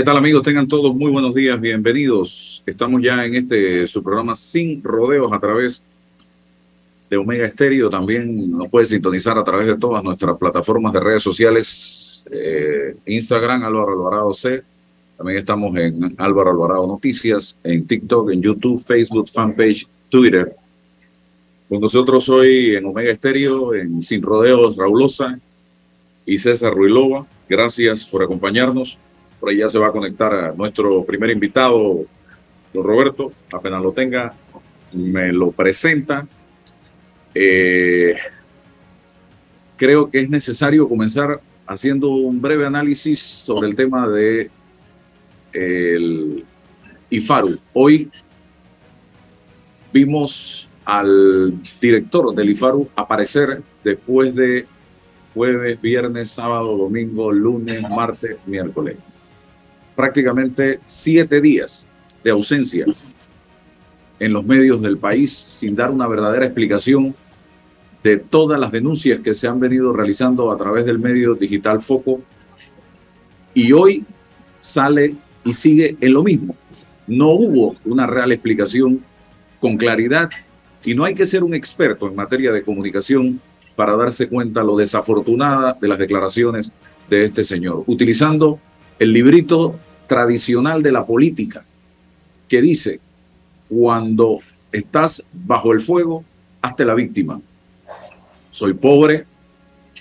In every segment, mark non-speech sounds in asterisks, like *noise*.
¿Qué tal amigos? Tengan todos muy buenos días, bienvenidos. Estamos ya en este su programa Sin Rodeos a través de Omega Estéreo. También nos puede sintonizar a través de todas nuestras plataformas de redes sociales, eh, Instagram, Álvaro Alvarado C. También estamos en Álvaro Alvarado Noticias, en TikTok, en YouTube, Facebook, fanpage, Twitter. Con nosotros hoy en Omega Estéreo, en Sin Rodeos, Raulosa y César Ruilova. Gracias por acompañarnos. Por ahí ya se va a conectar a nuestro primer invitado, don Roberto. Apenas lo tenga, me lo presenta. Eh, creo que es necesario comenzar haciendo un breve análisis sobre el tema de el IFARU. Hoy vimos al director del IFARU aparecer después de jueves, viernes, sábado, domingo, lunes, martes, miércoles prácticamente siete días de ausencia en los medios del país sin dar una verdadera explicación de todas las denuncias que se han venido realizando a través del medio digital Foco. Y hoy sale y sigue en lo mismo. No hubo una real explicación con claridad y no hay que ser un experto en materia de comunicación para darse cuenta lo desafortunada de las declaraciones de este señor, utilizando el librito tradicional de la política que dice, cuando estás bajo el fuego, hazte la víctima. Soy pobre,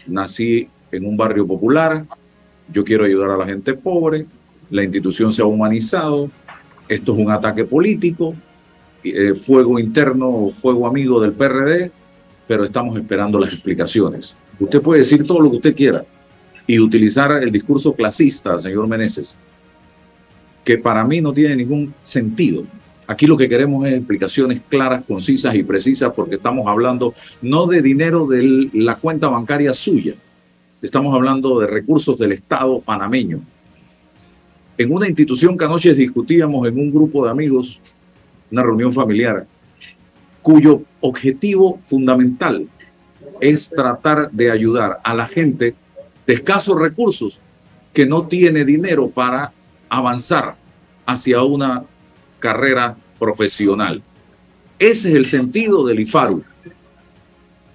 nací en un barrio popular, yo quiero ayudar a la gente pobre, la institución se ha humanizado, esto es un ataque político, eh, fuego interno fuego amigo del PRD, pero estamos esperando las explicaciones. Usted puede decir todo lo que usted quiera y utilizar el discurso clasista, señor Meneses, que para mí no tiene ningún sentido. Aquí lo que queremos es explicaciones claras, concisas y precisas porque estamos hablando no de dinero de la cuenta bancaria suya, estamos hablando de recursos del Estado panameño. En una institución que anoche discutíamos en un grupo de amigos, una reunión familiar, cuyo objetivo fundamental es tratar de ayudar a la gente de escasos recursos que no tiene dinero para avanzar hacia una carrera profesional. Ese es el sentido del IFARU,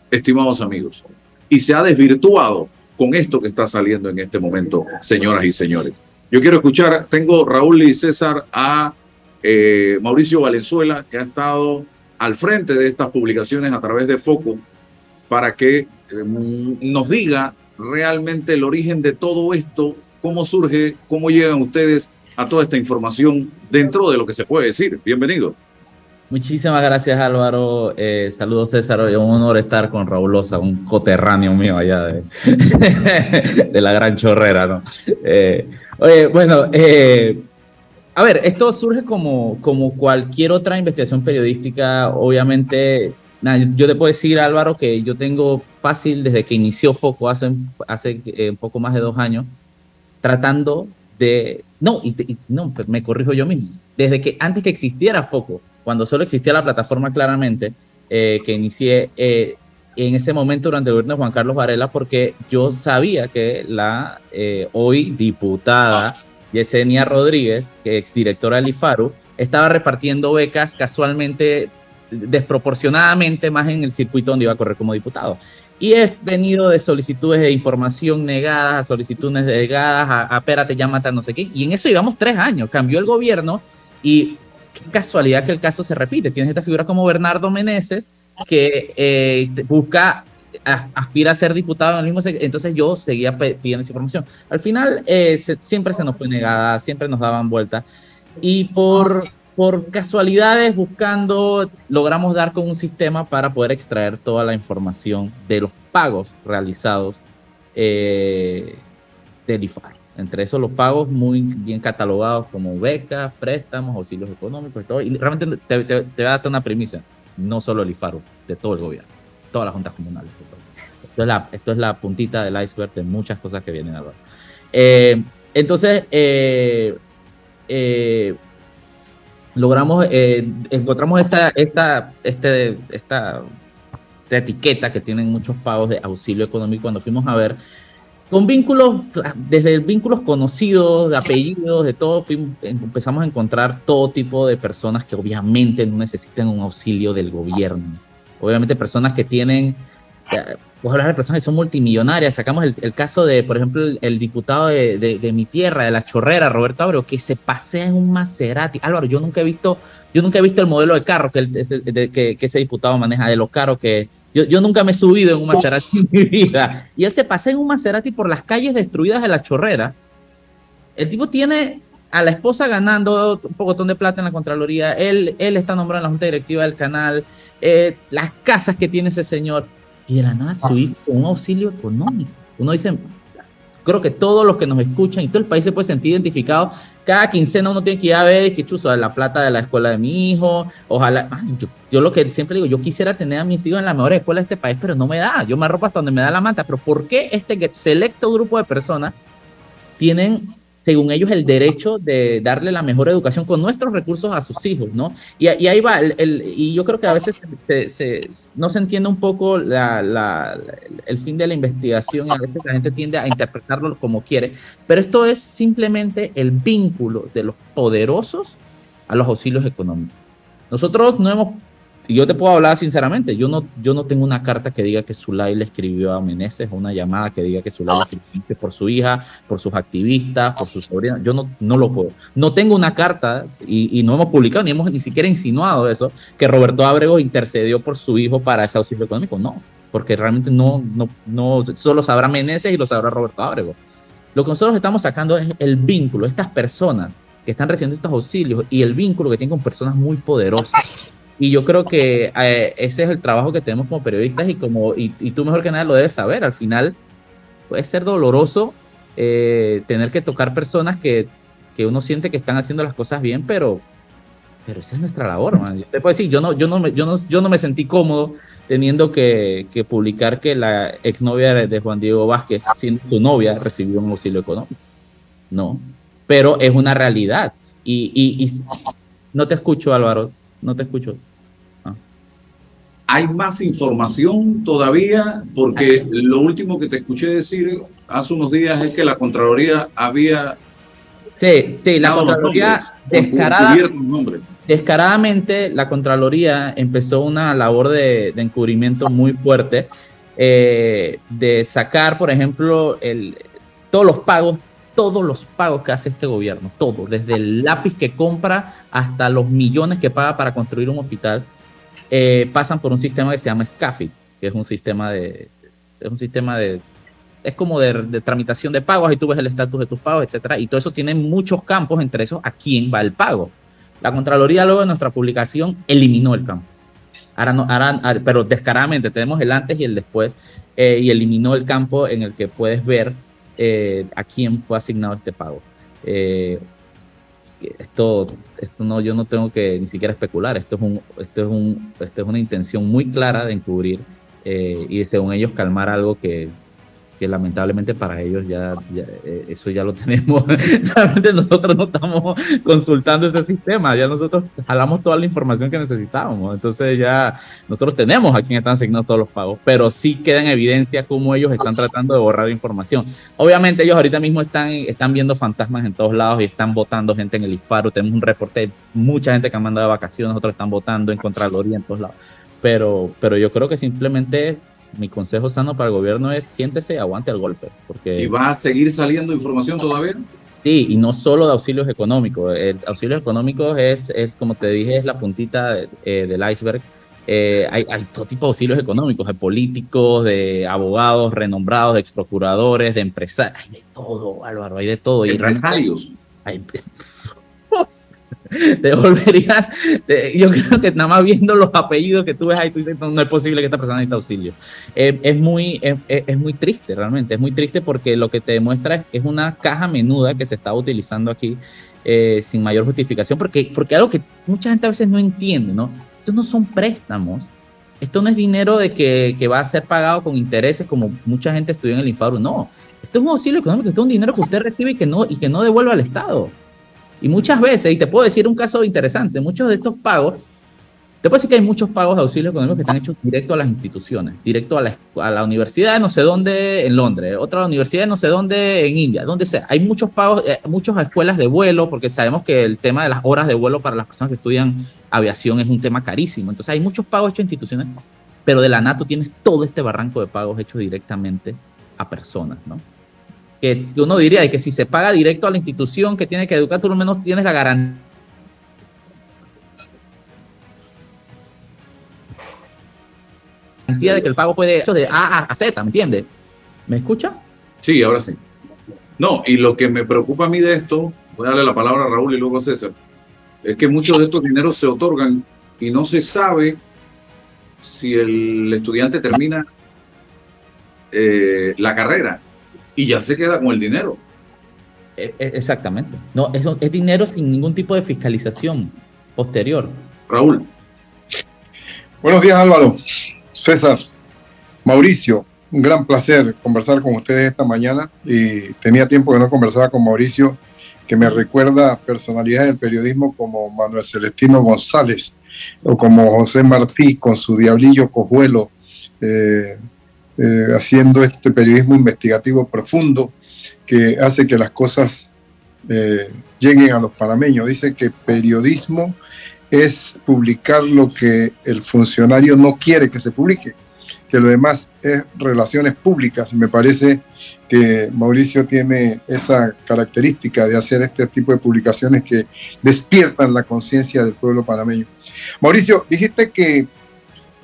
estimados amigos. Y se ha desvirtuado con esto que está saliendo en este momento, señoras y señores. Yo quiero escuchar, tengo Raúl y César a eh, Mauricio Valenzuela, que ha estado al frente de estas publicaciones a través de Foco, para que eh, nos diga realmente el origen de todo esto, cómo surge, cómo llegan ustedes a toda esta información dentro de lo que se puede decir. Bienvenido. Muchísimas gracias Álvaro. Eh, saludos César. Es un honor estar con Raulosa, un coterráneo mío allá *laughs* de, la Gran Chorrera. ¿no? Eh, bueno, eh, a ver, esto surge como, como cualquier otra investigación periodística. Obviamente, yo te puedo decir Álvaro que yo tengo fácil desde que inició Foco hace, hace un poco más de dos años, tratando de... No, y, no, pues, me corrijo yo mismo. Desde que antes que existiera Foco, cuando solo existía la plataforma claramente, eh, que inicié eh, en ese momento durante el gobierno de Juan Carlos Varela, porque yo sabía que la eh, hoy diputada Yesenia Rodríguez, que es directora del IFARU, estaba repartiendo becas casualmente, desproporcionadamente más en el circuito donde iba a correr como diputado. Y he venido de solicitudes de información negadas a solicitudes negadas, a, a espérate, ya mata no sé qué. Y en eso llevamos tres años. Cambió el gobierno y qué casualidad que el caso se repite. Tienes esta figura como Bernardo Meneses que eh, busca, aspira a ser diputado en el mismo. Entonces yo seguía pidiendo esa información. Al final eh, siempre se nos fue negada, siempre nos daban vueltas. Y por, por casualidades, buscando, logramos dar con un sistema para poder extraer toda la información de los pagos realizados eh, del IFAR. Entre esos los pagos muy bien catalogados como becas, préstamos, auxilios económicos y todo. Y realmente te, te, te voy a dar una premisa, no solo el IFARO, de todo el gobierno, todas las juntas comunales. Esto es la, esto es la puntita del iceberg de muchas cosas que vienen ahora. Eh, entonces, eh, eh, logramos, encontramos esta, esta, este, esta etiqueta que tienen muchos pagos de auxilio económico cuando fuimos a ver con vínculos, desde vínculos conocidos, de apellidos, de todo, empezamos a encontrar todo tipo de personas que obviamente no necesitan un auxilio del gobierno. Obviamente personas que tienen, pues hablar de personas que son multimillonarias. Sacamos el, caso de, por ejemplo, el, diputado de, mi tierra, de la chorrera, Roberto Abreu, que se pasea en un Maserati. Álvaro, yo nunca he visto, yo nunca he visto el modelo de carro que, ese diputado maneja, de los carros que yo, nunca me he subido en un Maserati en mi vida. Y él se pasea en un Maserati por las calles destruidas de la chorrera. El tipo tiene a la esposa ganando un pocotón de plata en la Contraloría. Él, él está nombrado en la Junta Directiva del canal. Eh, las casas que tiene ese señor. Y de la nada su hijo con un auxilio económico. Uno dice, creo que todos los que nos escuchan y todo el país se puede sentir identificado. Cada quincena uno tiene que ir a ver que chuzo la plata de la escuela de mi hijo. Ojalá, yo, lo que siempre digo, yo quisiera tener a mis hijos en la mejor escuela de este país, pero no me da. Yo me arropo hasta donde me da la manta. Pero ¿por qué este selecto grupo de personas tienen según ellos, el derecho de darle la mejor educación con nuestros recursos a sus hijos, ¿no? Y, ahí va, el, y yo creo que a veces se, no se entiende un poco el fin de la investigación, a veces la gente tiende a interpretarlo como quiere, pero esto es simplemente el vínculo de los poderosos a los auxilios económicos. Nosotros no hemos yo te puedo hablar sinceramente, yo no, yo no tengo una carta que diga que Zulay le escribió a Meneses o una llamada que diga que Zulay le escribió por su hija, por sus activistas, por su sobrina. Yo no, no lo puedo. No tengo una carta y, no hemos publicado ni hemos ni siquiera insinuado eso, que Roberto Abrego intercedió por su hijo para ese auxilio económico. No, porque realmente no, no, no, solo sabrá Meneses y lo sabrá Roberto Abrego. Lo que nosotros estamos sacando es el vínculo, estas personas que están recibiendo estos auxilios y el vínculo que tienen con personas muy poderosas y yo creo que eh, ese es el trabajo que tenemos como periodistas y como y, tú mejor que nada lo debes saber. Al final puede ser doloroso eh, tener que tocar personas que, que, uno siente que están haciendo las cosas bien, pero, pero esa es nuestra labor. Yo te puedo decir, yo no, yo no, me, yo no, yo no me sentí cómodo teniendo que, que publicar que la exnovia de Juan Diego Vázquez, siendo su novia, recibió un auxilio económico. No, pero es una realidad. Y, y, y no te escucho, Álvaro no te escucho. Ah. Hay más información todavía, porque lo último que te escuché decir hace unos días es que la Contraloría había. Sí, sí, la Contraloría descarada, descaradamente, la Contraloría empezó una labor de, encubrimiento muy fuerte, eh, de sacar, por ejemplo, el, todos los pagos todos los pagos que hace este gobierno, todo, desde el lápiz que compra hasta los millones que paga para construir un hospital, eh, pasan por un sistema que se llama SCAFI, que es un sistema de, es un sistema de, es como de, tramitación de pagos, ahí tú ves el estatus de tus pagos, etcétera, y todo eso tiene muchos campos, entre esos a quién va el pago. La Contraloría luego de nuestra publicación eliminó el campo. Ahora no, ahora, pero descaradamente tenemos el antes y el después, eh, y eliminó el campo en el que puedes ver eh, a quién fue asignado este pago. Eh, esto, esto no, yo no tengo que ni siquiera especular, esto es, un, esto es, un, esto es una intención muy clara de encubrir eh, y según ellos calmar algo que, lamentablemente para ellos ya, eh, eso ya lo *laughs* tenemos. Realmente nosotros no estamos consultando ese sistema, ya nosotros jalamos toda la información que necesitábamos. Entonces ya nosotros tenemos a quién están asignados todos los pagos, pero sí queda en evidencia cómo ellos están tratando de borrar información. Obviamente ellos ahorita mismo están, están viendo fantasmas en todos lados y están votando gente en el IFARO. Tenemos un reporte mucha gente que ha mandado de vacaciones, otros están votando en Contraloría en todos lados. Pero, pero yo creo que simplemente mi consejo sano para el gobierno es siéntese y aguante el golpe. Porque... ¿Y va a seguir saliendo información todavía? Sí, y no solo de auxilios económicos. El auxilios económicos es, es como te dije, es la puntita eh, del iceberg. Eh, hay, hay, todo tipo de auxilios económicos, de políticos, de abogados renombrados, de exprocuradores, de empresarios. Hay de todo, Álvaro, hay de todo. Empresarios. Hay, *laughs* te volverías, yo creo que nada más viendo los apellidos que tú ves ahí, tú dices, no, es posible que esta persona necesite auxilio. Eh, es, muy, es, es, muy triste realmente, es muy triste porque lo que te demuestra es, una caja menuda que se está utilizando aquí eh, sin mayor justificación, porque, porque algo que mucha gente a veces no entiende, ¿no? Estos no son préstamos, esto no es dinero de que, que va a ser pagado con intereses como mucha gente estudió en el Infaru, no. Esto es un auxilio económico, esto es un dinero que usted recibe y que no, y que no devuelve al Estado. Y muchas veces, y te puedo decir un caso interesante, muchos de estos pagos, te puedo decir que hay muchos pagos de auxilio económico que están hechos directo a las instituciones, directo a la, a la universidad de no sé dónde en Londres, otra universidad no sé dónde en India, donde sea. Hay muchos pagos, eh, muchas escuelas de vuelo, porque sabemos que el tema de las horas de vuelo para las personas que estudian aviación es un tema carísimo. Entonces hay muchos pagos hechos a instituciones, pero de la NATO tienes todo este barranco de pagos hechos directamente a personas, ¿no? Que uno diría que si se paga directo a la institución que tiene que educar, tú al menos tienes la garantía de que el pago puede hecho de A a Z, ¿me entiendes? ¿Me escucha? Sí, ahora sí. No, y lo que me preocupa a mí de esto, voy a darle la palabra a Raúl y luego a César, es que muchos de estos dineros se otorgan y no se sabe si el estudiante termina eh, la carrera y ya se queda con el dinero. E, e, exactamente. No, eso es dinero sin ningún tipo de fiscalización posterior. Raúl. Buenos días, Álvaro. César, Mauricio, un gran placer conversar con ustedes esta mañana y tenía tiempo que no conversaba con Mauricio, que me recuerda personalidades del periodismo como Manuel Celestino González o como José Martí con su Diablillo Cojuelo. Eh, eh, haciendo este periodismo investigativo profundo que hace que las cosas eh, lleguen a los panameños. Dice que periodismo es publicar lo que el funcionario no quiere que se publique, que lo demás es relaciones públicas. Me parece que Mauricio tiene esa característica de hacer este tipo de publicaciones que despiertan la conciencia del pueblo panameño. Mauricio, dijiste que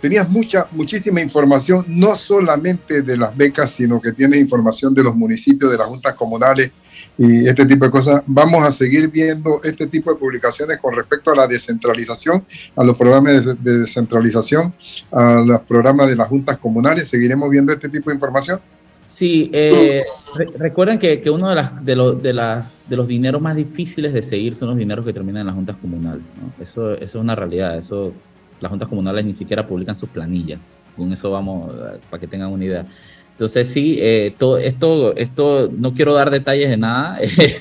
tenías mucha, muchísima información, no solamente de las becas, sino que tienes información de los municipios, de las juntas comunales y este tipo de cosas. Vamos a seguir viendo este tipo de publicaciones con respecto a la descentralización, a los programas de, descentralización, a los programas de las juntas comunales. ¿Seguiremos viendo este tipo de información? Sí, eh, recuerden que, que, uno de, las, de, las, de los dineros más difíciles de seguir son los dineros que terminan en las juntas comunales. Eso, eso es una realidad, eso las juntas comunales ni siquiera publican sus planillas. Con eso vamos, para que tengan una idea. Entonces sí, eh, todo esto, esto, no quiero dar detalles de nada,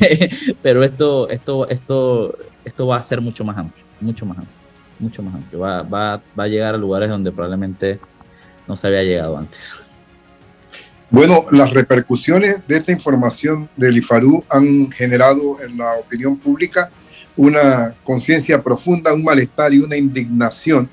*laughs* pero esto, esto, esto, esto va a ser mucho más amplio, mucho más amplio, mucho más amplio. Va, va, va a llegar a lugares donde probablemente no se había llegado antes. Bueno, las repercusiones de esta información del IFARU han generado en la opinión pública una conciencia profunda, un malestar y una indignación.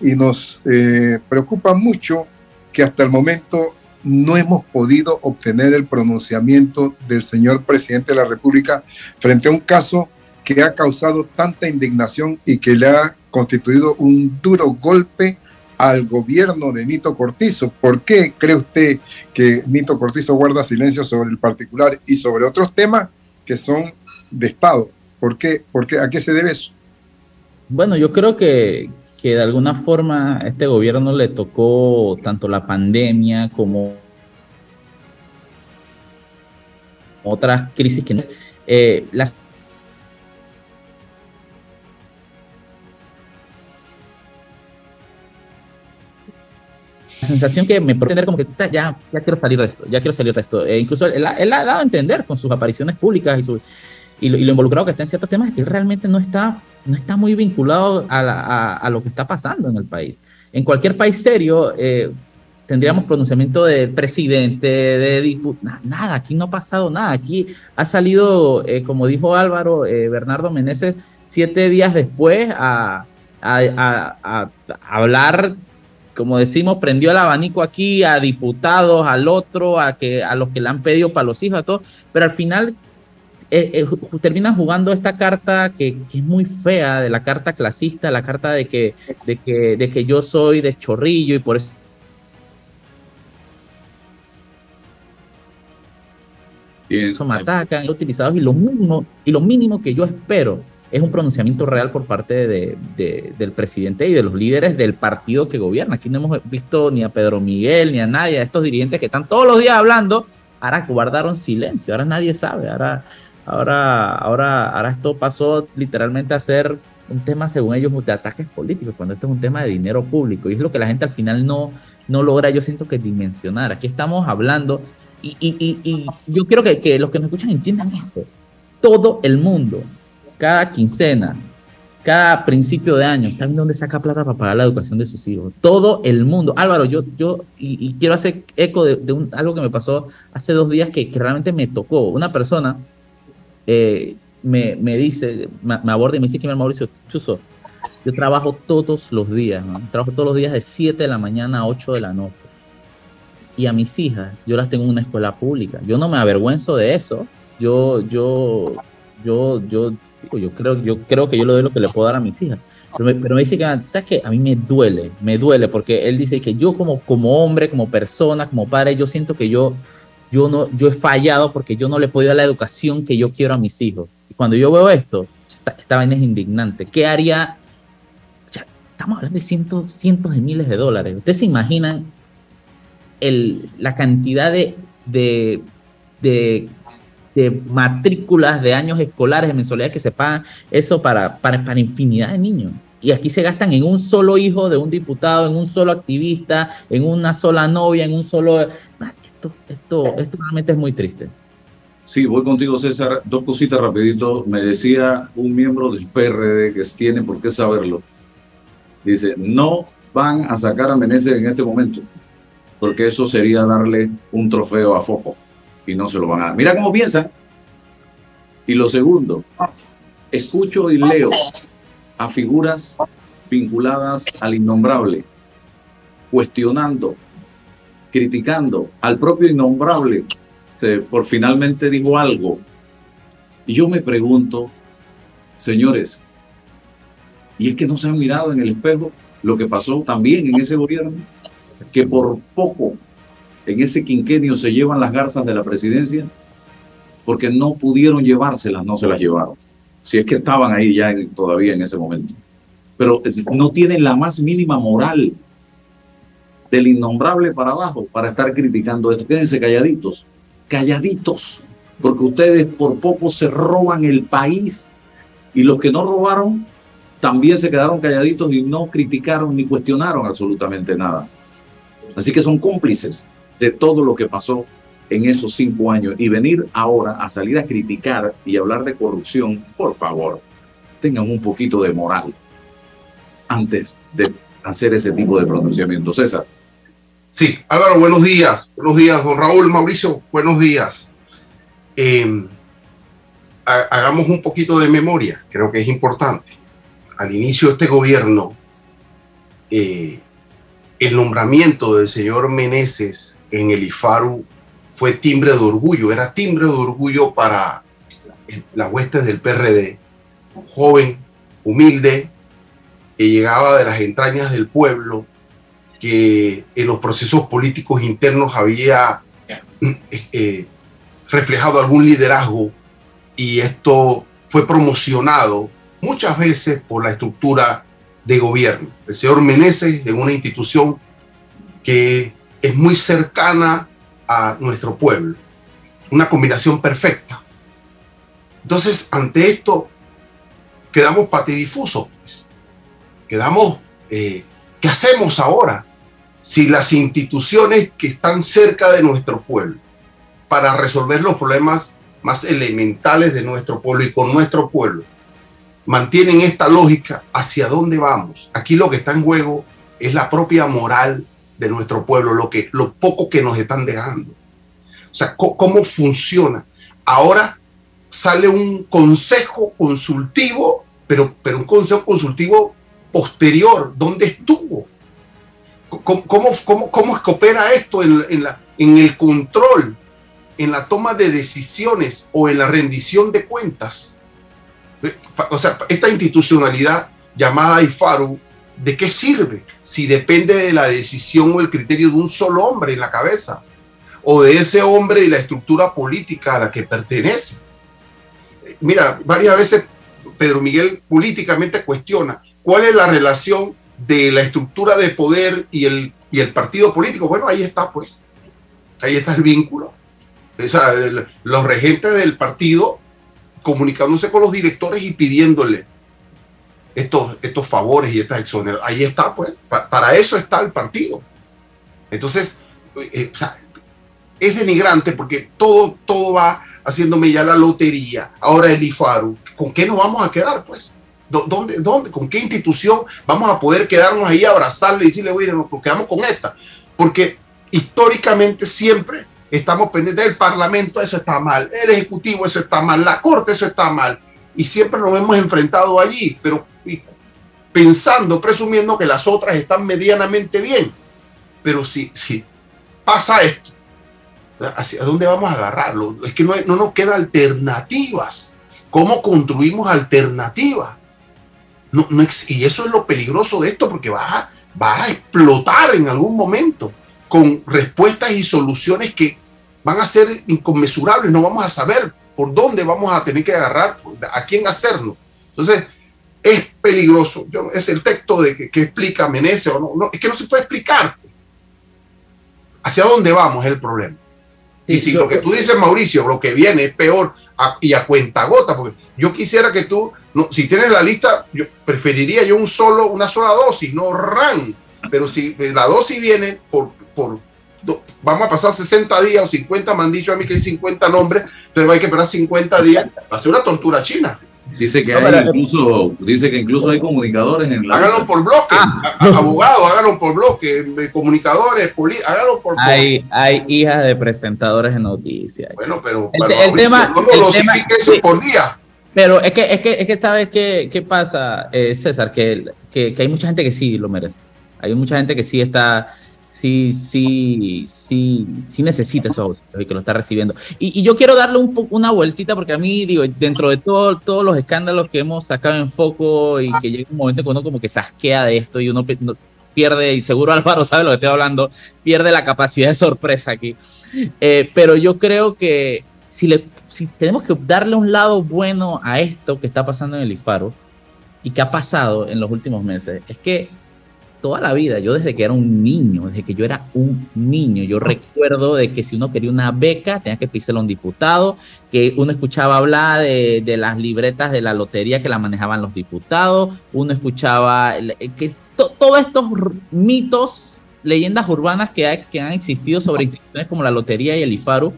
Y nos eh, preocupa mucho que hasta el momento no hemos podido obtener el pronunciamiento del señor presidente de la República frente a un caso que ha causado tanta indignación y que le ha constituido un duro golpe al gobierno de Nito Cortizo. ¿Por qué cree usted que Nito Cortizo guarda silencio sobre el particular y sobre otros temas que son de Estado? ¿Por qué? ¿A qué se debe eso? Bueno, yo creo que, que de alguna forma este gobierno le tocó tanto la pandemia como otras crisis que eh, la sensación que me tener como que ya, ya quiero salir de esto, ya quiero salir de esto. E incluso él, ha dado a entender con sus apariciones públicas y su, y lo, involucrado que está en ciertos temas que realmente no está, no está muy vinculado a, lo que está pasando en el país. En cualquier país serio eh, tendríamos pronunciamiento del presidente, de diputado, nada, aquí no ha pasado nada. Aquí ha salido, eh, como dijo Álvaro, eh, Bernardo Meneses, siete días después a, a hablar como decimos, prendió el abanico aquí a diputados, al otro, a, que, a los que le han pedido para los hijos, a todos, pero al final eh, eh, terminan jugando esta carta que, es muy fea, de la carta clasista, la carta de que, de que, de que yo soy de chorrillo y por eso eso me atacan, utilizados y lo mínimo, y lo mínimo que yo espero es un pronunciamiento real por parte de, del presidente y de los líderes del partido que gobierna. Aquí no hemos visto ni a Pedro Miguel ni a nadie, a estos dirigentes que están todos los días hablando, ahora guardaron silencio, ahora nadie sabe, ahora, ahora, ahora, ahora esto pasó literalmente a ser un tema, según ellos, de ataques políticos, cuando esto es un tema de dinero público. Y es lo que la gente al final no, no logra, yo siento que dimensionar. Aquí estamos hablando, y, y, y, yo quiero que, que los que nos escuchan entiendan esto. Todo el mundo cada quincena, cada principio de año, está viendo dónde saca plata para pagar la educación de sus hijos. Todo el mundo. Álvaro, yo, yo y, quiero hacer eco de, algo que me pasó hace dos días que, realmente me tocó. Una persona eh, me, dice, me, aborda y me dice que Mauricio Chuso, yo trabajo todos los días, trabajo todos los días de 7 de la mañana a 8 de la noche. Y a mis hijas, yo las tengo en una escuela pública. Yo no me avergüenzo de eso. Yo, yo, yo, yo yo creo, yo creo que yo lo doy lo que le puedo dar a mis hijas. Pero me, dice que, ¿sabes qué? A mí me duele, me duele, porque él dice que yo como, como hombre, como persona, como padre, yo siento que yo, yo, no, yo he fallado porque yo no le he podido dar la educación que yo quiero a mis hijos. Y cuando yo veo esto, esta, vaina es indignante. ¿Qué haría? estamos hablando de cientos, cientos de miles de dólares. ¿Ustedes se imaginan el, la cantidad de, de, de de matrículas, de años escolares, de mensualidades que se pagan, eso para, para, para infinidad de niños. Y aquí se gastan en un solo hijo de un diputado, en un solo activista, en una sola novia, en un solo... Esto, esto, esto realmente es muy triste. Sí, voy contigo, César. Dos cositas rapidito. Me decía un miembro del PRD que tiene por qué saberlo. Dice, no van a sacar a Meneses en este momento, porque eso sería darle un trofeo a Foco y no se lo van a dar. Mira cómo piensan. Y lo segundo, escucho y leo a figuras vinculadas al innombrable, cuestionando, criticando al propio innombrable, se, por finalmente dijo algo. Y yo me pregunto, señores, ¿y es que no se han mirado en el espejo lo que pasó también en ese gobierno? Que por poco en ese quinquenio se llevan las garzas de la presidencia porque no pudieron llevárselas, no se las llevaron. Si es que estaban ahí ya todavía en ese momento. Pero eh, no tienen la más mínima moral del innombrable para abajo para estar criticando esto. Quédense calladitos, calladitos, porque ustedes por poco se roban el país y los que no robaron también se quedaron calladitos y no criticaron ni cuestionaron absolutamente nada. Así que son cómplices de todo lo que pasó en esos cinco años y venir ahora a salir a criticar y hablar de corrupción, por favor, tengan un poquito de moral antes de hacer ese tipo de pronunciamiento. César. Sí, Álvaro, buenos días. Buenos días, don Raúl, Mauricio, buenos días. Em, hagamos un poquito de memoria, creo que es importante. Al inicio de este gobierno, eh, el nombramiento del señor Meneses en el IFARU fue timbre de orgullo, era timbre de orgullo para las huestes del PRD, joven, humilde, que llegaba de las entrañas del pueblo, que en los procesos políticos internos había eh, reflejado algún liderazgo y esto fue promocionado muchas veces por la estructura de gobierno. El señor Meneses en una institución que es muy cercana a nuestro pueblo. Una combinación perfecta. Entonces, ante esto, quedamos patidifusos. Pues. Quedamos, eh, ¿qué hacemos ahora? Si las instituciones que están cerca de nuestro pueblo, para resolver los problemas más elementales de nuestro pueblo y con nuestro pueblo, mantienen esta lógica, ¿hacia dónde vamos? Aquí lo que está en juego es la propia moral de nuestro pueblo, lo, que, lo poco que nos están dejando. O sea, ¿cómo funciona? Ahora sale un consejo consultivo, pero, pero un consejo consultivo posterior. ¿Dónde estuvo? ¿Cómo, cómo, cómo, coopera esto en, la, en el control, en la toma de decisiones o en la rendición de cuentas? O sea, esta institucionalidad llamada IFARU, ¿de qué sirve si depende de la decisión o el criterio de un solo hombre en la cabeza? O de ese hombre y la estructura política a la que pertenece. Mira, varias veces Pedro Miguel políticamente cuestiona cuál es la relación de la estructura de poder y el, y el partido político. Bueno, ahí está, pues. Ahí está el vínculo. O sea, los regentes del partido comunicándose con los directores y pidiéndole estos, estos favores y estas exoneraciones. Ahí está, pues. para eso está el partido. Entonces, eh, es denigrante porque todo, todo va haciéndome ya la lotería. Ahora el IFARU. ¿Con qué nos vamos a quedar, pues? ¿Dónde, dónde, ¿Con qué institución vamos a poder quedarnos ahí, abrazarle y decirle, oye, nos quedamos con esta? Porque históricamente siempre estamos pendientes del Parlamento, eso está mal, el Ejecutivo, eso está mal, la Corte, eso está mal. Y siempre nos hemos enfrentado allí, pero pensando, presumiendo que las otras están medianamente bien. Pero si, si pasa esto, ¿hacia dónde vamos a agarrarlo? Es que no, no nos quedan alternativas. ¿Cómo construimos alternativas? No, no, y eso es lo peligroso de esto porque va a, va a explotar en algún momento con respuestas y soluciones que van a ser inconmensurables. No vamos a saber por dónde vamos a tener que agarrar, a quién hacerlo. Entonces, es peligroso. Yo, es el texto de que, explica Menezes o no, no, es que no se puede explicar. ¿Hacia dónde vamos es el problema? y si lo que tú dices, Mauricio, lo que viene es peor y a cuenta gota, porque yo quisiera que tú, no, si tienes la lista, yo preferiría yo un solo, una sola dosis, no RAN, pero si la dosis viene por, por vamos a pasar 60 días o 50, me han dicho a mí que hay 50 nombres, entonces hay que esperar 50 días, va a ser una tortura china. Dice que hay incluso, dice que incluso hay comunicadores en la. Háganlo por bloque, ah. abogados, háganlo por bloque, comunicadores, háganlo por. Hay, hay hijas de presentadores de noticias. Bueno, pero el, tema, no lo eso por día. Pero es que, es que, es que ¿sabes qué, qué pasa, eh, César? Que, que, que hay mucha gente que sí lo merece. Hay mucha gente que sí está sí, sí, sí, sí necesita eso y que lo está recibiendo. Y, yo quiero darle un una vueltita porque a mí, digo, dentro de todo, todos los escándalos que hemos sacado en foco y que llega un momento que uno como que se asquea de esto y uno pierde, y seguro Álvaro sabe lo que estoy hablando, pierde la capacidad de sorpresa aquí. Eh, pero yo creo que si, le, si tenemos que darle un lado bueno a esto que está pasando en el IFARO y que ha pasado en los últimos meses, es que toda la vida, yo desde que era un niño, desde que yo era un niño, yo recuerdo de que si uno quería una beca tenía que pisarle a un diputado, que uno escuchaba hablar de, las libretas de la lotería que la manejaban los diputados, uno escuchaba que todos estos mitos, leyendas urbanas que, que han existido sobre instituciones como la lotería y el IFARU,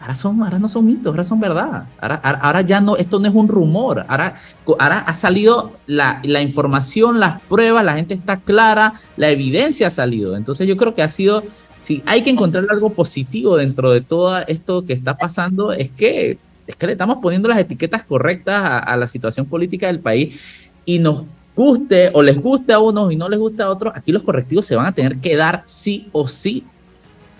Ahora, son, ahora no son mitos, ahora son verdad. Ahora, ahora, ya no, esto no es un rumor. Ahora, ahora ha salido la, la, información, las pruebas, la gente está clara, la evidencia ha salido. Entonces yo creo que ha sido, si hay que encontrar algo positivo dentro de todo esto que está pasando, es que, es que le estamos poniendo las etiquetas correctas a, la situación política del país y nos guste o les guste a unos y no les guste a otros, aquí los correctivos se van a tener que dar sí o sí,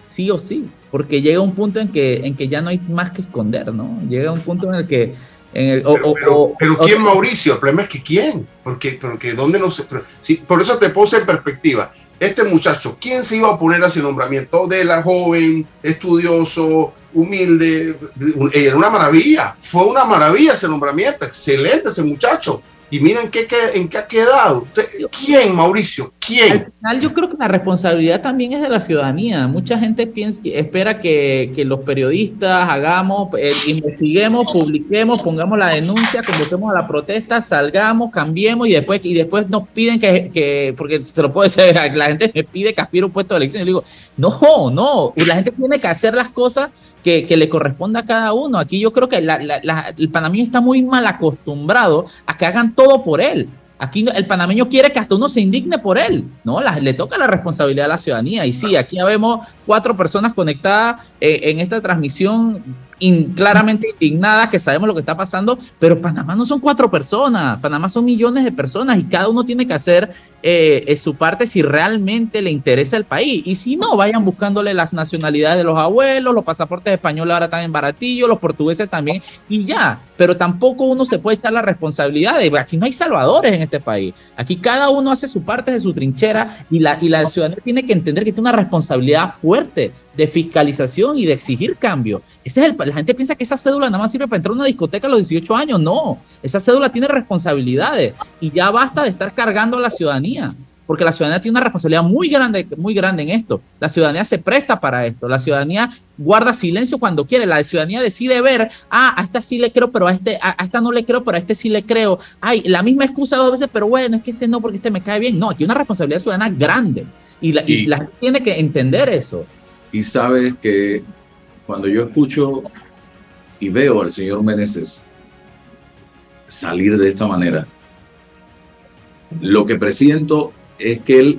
sí o sí porque llega un punto en que, en que ya no hay más que esconder, ¿no? Llega un punto en el que... En pero, ¿quién, Mauricio? El problema es que ¿quién? Porque, porque ¿dónde no se...? por eso te puse en perspectiva. Este muchacho, ¿quién se iba a oponer a ese nombramiento de la joven, estudioso, humilde? Era una maravilla, fue una maravilla ese nombramiento, excelente ese muchacho y miren qué, en qué ha quedado. ¿Quién, Mauricio? ¿Quién? Al final yo creo que la responsabilidad también es de la ciudadanía. Mucha gente piensa, espera que, que los periodistas hagamos, eh, investiguemos, publiquemos, pongamos la denuncia, convoquemos a la protesta, salgamos, cambiemos y después, y después nos piden que, que porque se lo puede decir, *laughs* la gente me pide que aspire un puesto de elección. Y digo, no, no, la gente tiene que hacer las cosas que, le corresponda a cada uno. Aquí yo creo que el panameño está muy mal acostumbrado a que hagan todo por él. Aquí el panameño quiere que hasta uno se indigne por él, ¿no? le toca la responsabilidad a la ciudadanía. Y sí, aquí ya vemos cuatro personas conectadas eh, en esta transmisión claramente indignadas, que sabemos lo que está pasando, pero Panamá no son cuatro personas, Panamá son millones de personas y cada uno tiene que hacer eh, su parte si realmente le interesa el país. Y si no, vayan buscándole las nacionalidades de los abuelos, los pasaportes españoles ahora están en baratillo, los portugueses también, y ya. Pero tampoco uno se puede echar la responsabilidad de, aquí no hay salvadores en este país. Aquí cada uno hace su parte de su trinchera y la, y la ciudadanía tiene que entender que tiene una responsabilidad fuerte de fiscalización y de exigir cambio. Ese es el, la gente piensa que esa cédula nada más sirve para entrar a una discoteca a los 18 años. No, esa cédula tiene responsabilidades y ya basta de estar cargando a la ciudadanía, porque la ciudadanía tiene una responsabilidad muy grande, muy grande en esto. La ciudadanía se presta para esto. La ciudadanía guarda silencio cuando quiere. La ciudadanía decide ver, ah, a esta sí le creo, pero a, este, a, esta no le creo, pero a este sí le creo. Ay, la misma excusa dos veces, pero bueno, es que este no, porque este me cae bien. No, aquí hay una responsabilidad ciudadana grande. Y la, y la gente tiene que entender eso. Y sabes que cuando yo escucho y veo al señor Meneses salir de esta manera, lo que presiento es que él,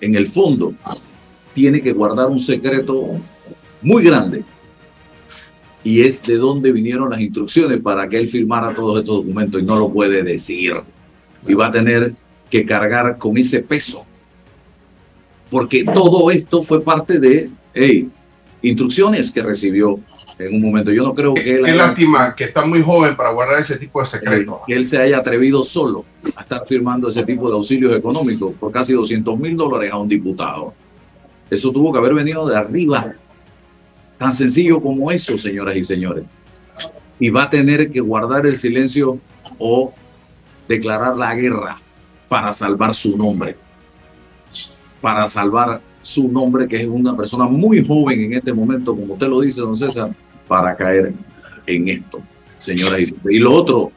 en el fondo, tiene que guardar un secreto muy grande. Y es de dónde vinieron las instrucciones para que él firmara todos estos documentos y no lo puede decir. Y va a tener que cargar con ese peso porque todo esto fue parte de hey, instrucciones que recibió en un momento. Yo no creo que él... Qué lástima que está muy joven para guardar ese tipo de secretos. Que él se haya atrevido solo a estar firmando ese tipo de auxilios económicos por casi 200 mil dólares a un diputado. Eso tuvo que haber venido de arriba. Tan sencillo como eso, señoras y señores. Y va a tener que guardar el silencio o declarar la guerra para salvar su nombre para salvar su nombre, que es una persona muy joven en este momento, como usted lo dice, don César, para caer en esto, señora. Y lo otro,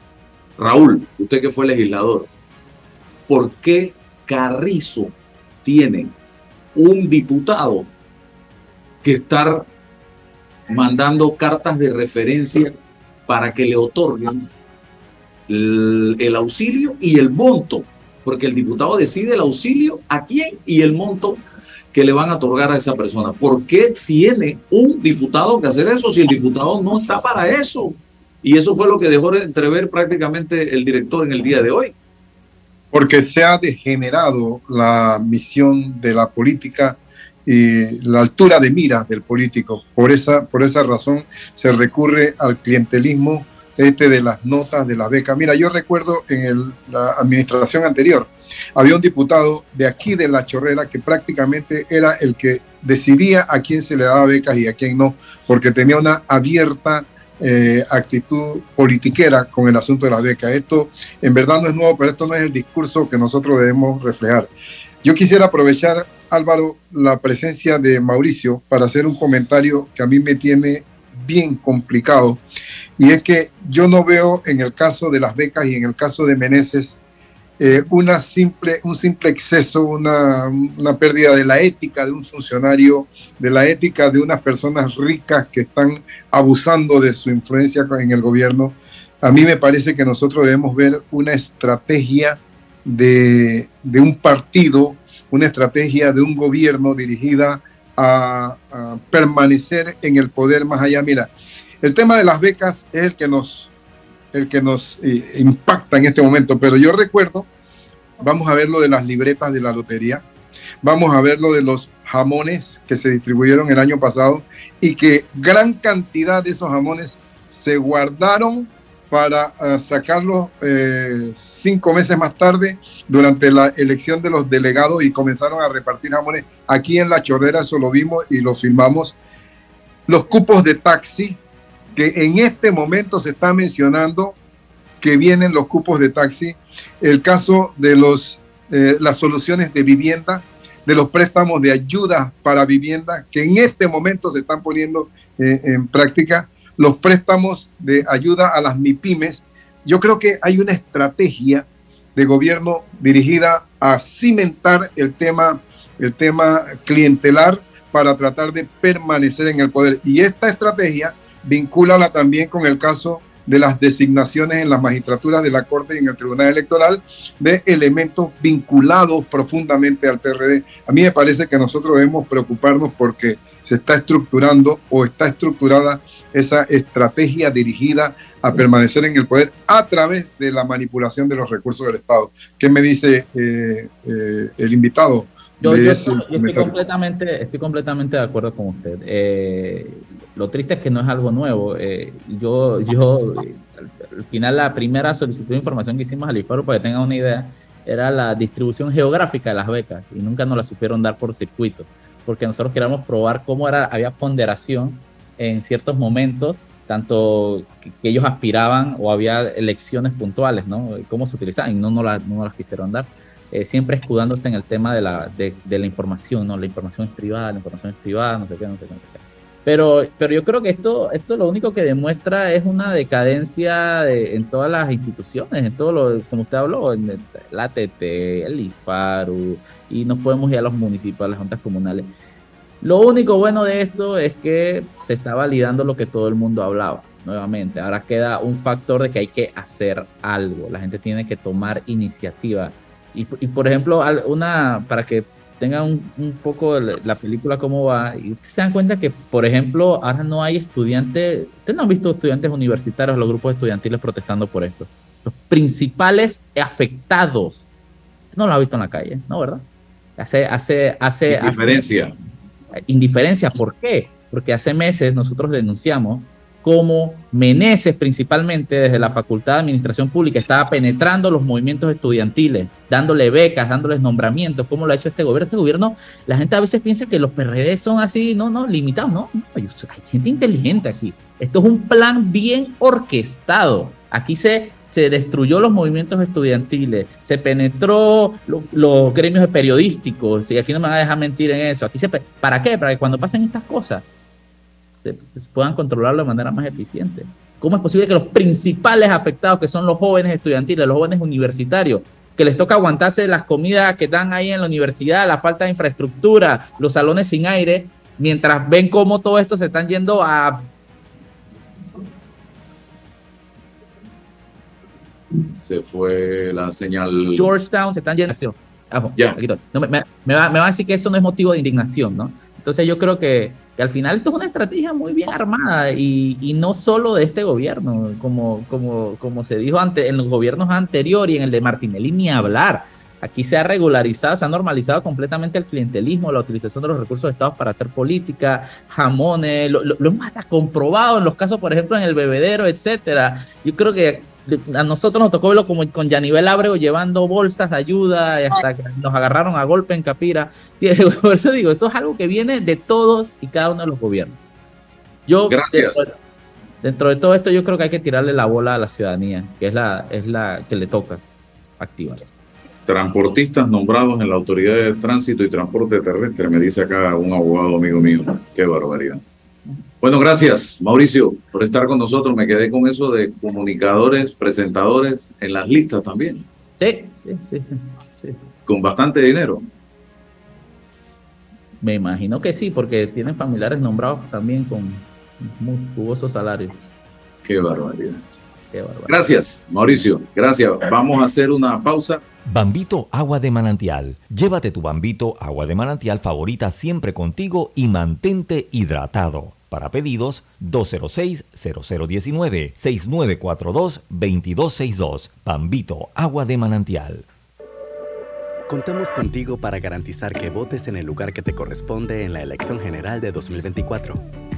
Raúl, usted que fue legislador, ¿por qué Carrizo tiene un diputado que estar mandando cartas de referencia para que le otorguen el, el auxilio y el monto porque el diputado decide el auxilio a quién y el monto que le van a otorgar a esa persona. ¿Por qué tiene un diputado que hacer eso si el diputado no está para eso? Y eso fue lo que dejó de entrever prácticamente el director en el día de hoy. Porque se ha degenerado la misión de la política y la altura de mira del político. Por esa, por esa razón se recurre al clientelismo este de las notas de las becas. Mira, yo recuerdo en la administración anterior, había un diputado de aquí de La Chorrera que prácticamente era el que decidía a quién se le daba becas y a quién no, porque tenía una abierta eh, actitud politiquera con el asunto de las becas. Esto en verdad no es nuevo, pero esto no es el discurso que nosotros debemos reflejar. Yo quisiera aprovechar, Álvaro, la presencia de Mauricio para hacer un comentario que a mí me tiene bien complicado y es que yo no veo en el caso de las becas y en el caso de Meneses eh, una simple, un simple exceso, una, una, pérdida de la ética de un funcionario, de la ética de unas personas ricas que están abusando de su influencia en el gobierno. A mí me parece que nosotros debemos ver una estrategia de, de un partido, una estrategia de un gobierno dirigida a, permanecer en el poder más allá. Mira, el tema de las becas es el que nos, el que nos eh, impacta en este momento, pero yo recuerdo, vamos a ver lo de las libretas de la lotería, vamos a ver lo de los jamones que se distribuyeron el año pasado y que gran cantidad de esos jamones se guardaron para uh, sacarlos eh, cinco meses más tarde durante la elección de los delegados y comenzaron a repartir jamones aquí en La Chorrera, eso lo vimos y lo filmamos. Los cupos de taxi, que en este momento se está mencionando que vienen los cupos de taxi, el caso de los, eh, las soluciones de vivienda, de los préstamos de ayuda para vivienda, que en este momento se están poniendo eh, en práctica, los préstamos de ayuda a las MIPIMES. Yo creo que hay una estrategia de gobierno dirigida a cimentar el tema, el tema clientelar para tratar de permanecer en el poder. Y esta estrategia vincúlala también con el caso de las designaciones en las magistraturas de la Corte y en el Tribunal Electoral de elementos vinculados profundamente al PRD. A mí me parece que nosotros debemos preocuparnos porque se está estructurando o está estructurada esa estrategia dirigida a permanecer en el poder a través de la manipulación de los recursos del Estado. ¿Qué me dice eh, eh, el invitado? Yo, estoy, completamente, estoy completamente de acuerdo con usted. Eh, lo triste es que no es algo nuevo. yo, yo, al final, la primera solicitud de información que hicimos al IFARO, para que tengan una idea, era la distribución geográfica de las becas y nunca nos la supieron dar por circuito, porque nosotros queríamos probar cómo era, había ponderación en ciertos momentos, tanto que, ellos aspiraban o había elecciones puntuales, ¿no? Cómo se utilizaban y no nos las, no las quisieron dar. Eh, siempre escudándose en el tema de la, de, de, la información, ¿no? La información es privada, la información es privada, no sé qué, no sé qué. No sé qué. Pero, pero yo creo que esto, esto lo único que demuestra es una decadencia en todas las instituciones, en todo lo, como usted habló, en la ATT, el IFARU, y nos podemos ir a los municipios, a las juntas comunales. Lo único bueno de esto es que se está validando lo que todo el mundo hablaba, nuevamente. Ahora queda un factor de que hay que hacer algo, la gente tiene que tomar iniciativa. Y, y por ejemplo, una, para que tengan un, poco la película cómo va y se dan cuenta que, por ejemplo, ahora no hay estudiantes, ustedes no han visto estudiantes universitarios, los grupos estudiantiles protestando por esto. Los principales afectados, no lo ha visto en la calle, ¿no? ¿Verdad? Hace, hace, hace... Indiferencia. indiferencia, ¿por qué? Porque hace meses nosotros denunciamos cómo Meneses, principalmente desde la Facultad de Administración Pública, estaba penetrando los movimientos estudiantiles, dándole becas, dándoles nombramientos, como lo ha hecho este gobierno. Este gobierno, la gente a veces piensa que los PRD son así, no, no, limitados, no, no hay gente inteligente aquí. Esto es un plan bien orquestado. Aquí se, se destruyó los movimientos estudiantiles, se penetró los gremios periodísticos, y aquí no me van a dejar mentir en eso. Aquí se, ¿Para qué? Para que cuando pasen estas cosas, se, puedan controlarlo de manera más eficiente. ¿Cómo es posible que los principales afectados, que son los jóvenes estudiantiles, los jóvenes universitarios, que les toca aguantarse las comidas que dan ahí en la universidad, la falta de infraestructura, los salones sin aire, mientras ven cómo todo esto se están yendo a... Se fue la señal. Georgetown se están yendo. ya. me, me, me, va, me va a decir que eso no es motivo de indignación, ¿no? Entonces yo creo que al final esto es una estrategia muy bien armada y, y, no solo de este gobierno, como, como, como se dijo antes, en los gobiernos anteriores y en el de Martinelli ni hablar. Aquí se ha regularizado, se ha normalizado completamente el clientelismo, la utilización de los recursos de Estado para hacer política, jamones, lo, lo, lo hemos hasta comprobado en los casos, por ejemplo, en el bebedero, etcétera. Yo creo que a nosotros nos tocó verlo como con Yanivel Ábrego llevando bolsas de ayuda y hasta que nos agarraron a golpe en Capira. *laughs* por eso digo, eso es algo que viene de todos y cada uno de los gobiernos. Yo, Gracias. Dentro, de todo esto, yo creo que hay que tirarle la bola a la ciudadanía, que es la, es la que le toca activarse. Transportistas nombrados en la Autoridad de Tránsito y Transporte Terrestre, me dice acá un abogado amigo mío. Qué barbaridad. Bueno, gracias, Mauricio, por estar con nosotros. Me quedé con eso de comunicadores, presentadores en las listas también. Sí, sí, sí, sí. Con bastante dinero. Me imagino que sí, porque tienen familiares nombrados también con muy jugosos salarios. Qué barbaridad. Qué barbaridad. Gracias, Mauricio. Gracias. Vamos a hacer una pausa. Bambito Agua de Manantial. Llévate tu Bambito Agua de Manantial favorita siempre contigo y mantente hidratado. Para pedidos, 206-0019-6942-2262. Pambito, agua de manantial. Contamos contigo para garantizar que votes en el lugar que te corresponde en la elección general de 2024.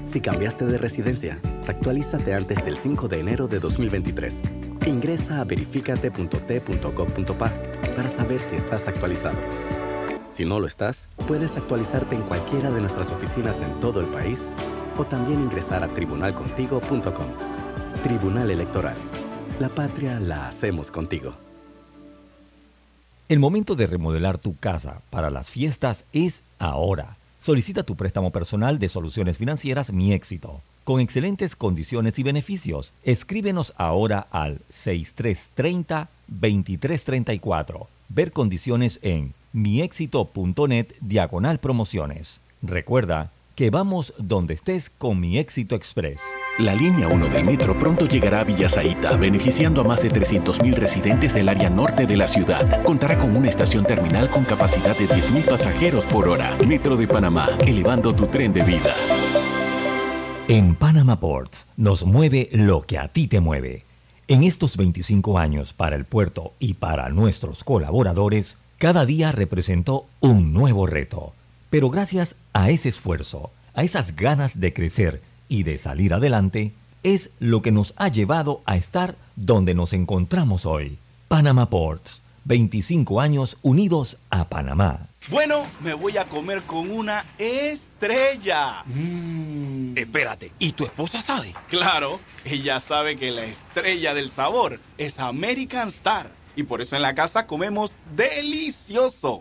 Si cambiaste de residencia, actualízate antes del 5 de enero de 2023. Ingresa a verificate.t.gov.pa para saber si estás actualizado. Si no lo estás, puedes actualizarte en cualquiera de nuestras oficinas en todo el país o también ingresar a tribunalcontigo.com. Tribunal Electoral. La patria la hacemos contigo. El momento de remodelar tu casa para las fiestas es ahora. Solicita tu préstamo personal de soluciones financieras Mi Éxito, con excelentes condiciones y beneficios. Escríbenos ahora al 6330-2334. Ver condiciones en miexito.net diagonal promociones. Recuerda, que vamos donde estés con mi éxito express. La línea 1 del metro pronto llegará a Villasaita, beneficiando a más de 300.000 residentes del área norte de la ciudad. Contará con una estación terminal con capacidad de 10.000 pasajeros por hora. Metro de Panamá, elevando tu tren de vida. En Panama Ports nos mueve lo que a ti te mueve. En estos 25 años para el puerto y para nuestros colaboradores, cada día representó un nuevo reto. Pero gracias a ese esfuerzo, a esas ganas de crecer y de salir adelante, es lo que nos ha llevado a estar donde nos encontramos hoy. Panama Ports, 25 años unidos a Panamá. Bueno, me voy a comer con una estrella. Mm. Espérate, ¿y tu esposa sabe? Claro, ella sabe que la estrella del sabor es American Star. Y por eso en la casa comemos delicioso.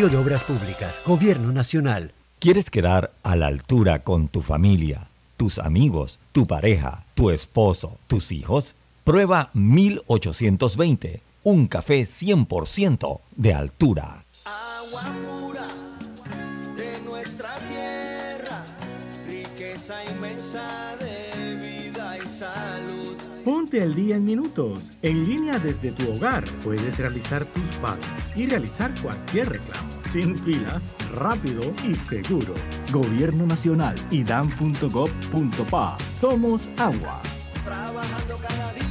de Obras Públicas, Gobierno Nacional. ¿Quieres quedar a la altura con tu familia, tus amigos, tu pareja, tu esposo, tus hijos? Prueba 1820, un café 100% de altura. Agua Ponte al día en minutos. En línea desde tu hogar puedes realizar tus pagos y realizar cualquier reclamo. Sin filas, rápido y seguro. Gobierno Nacional y dan.gov.pa. Somos agua. Trabajando cada día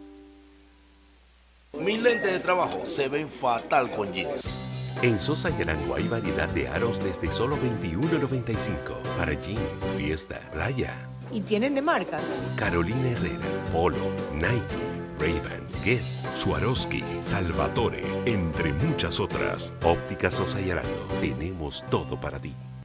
Mis lentes de trabajo se ven fatal con jeans. En Sosa y Arango hay variedad de aros desde solo $21.95 para jeans, fiesta, playa. ¿Y tienen de marcas? Carolina Herrera, Polo, Nike, Ray-Ban, Guess, Swarovski, Salvatore, entre muchas otras. Óptica Sosa y Arango, tenemos todo para ti.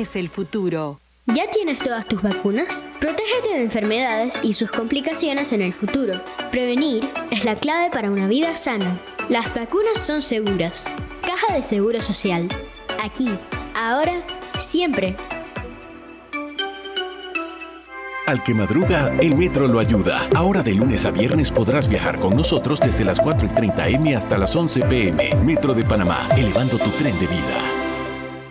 el futuro. ¿Ya tienes todas tus vacunas? Protégete de enfermedades y sus complicaciones en el futuro. Prevenir es la clave para una vida sana. Las vacunas son seguras. Caja de Seguro Social. Aquí, ahora, siempre. Al que madruga, el metro lo ayuda. Ahora de lunes a viernes podrás viajar con nosotros desde las 4 y 30 M hasta las 11 PM. Metro de Panamá, elevando tu tren de vida.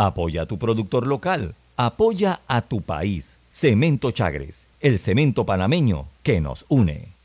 Apoya a tu productor local. Apoya a tu país. Cemento Chagres, el cemento panameño que nos une.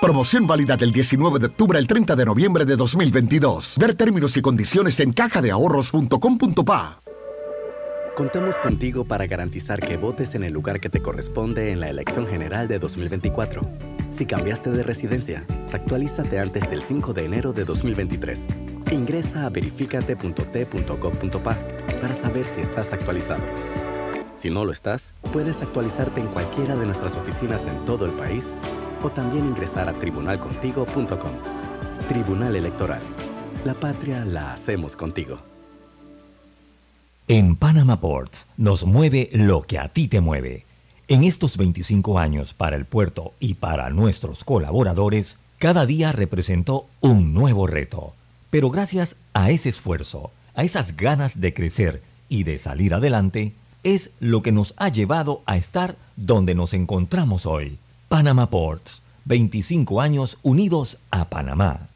Promoción válida del 19 de octubre al 30 de noviembre de 2022. Ver términos y condiciones en cajadeahorros.com.pa. Contamos contigo para garantizar que votes en el lugar que te corresponde en la elección general de 2024. Si cambiaste de residencia, actualízate antes del 5 de enero de 2023. Ingresa a verificate.t.gov.pa para saber si estás actualizado. Si no lo estás, puedes actualizarte en cualquiera de nuestras oficinas en todo el país o también ingresar a tribunalcontigo.com. Tribunal Electoral. La patria la hacemos contigo. En Panama Ports nos mueve lo que a ti te mueve. En estos 25 años para el puerto y para nuestros colaboradores, cada día representó un nuevo reto. Pero gracias a ese esfuerzo, a esas ganas de crecer y de salir adelante, es lo que nos ha llevado a estar donde nos encontramos hoy. Panama Ports, 25 años unidos a Panamá.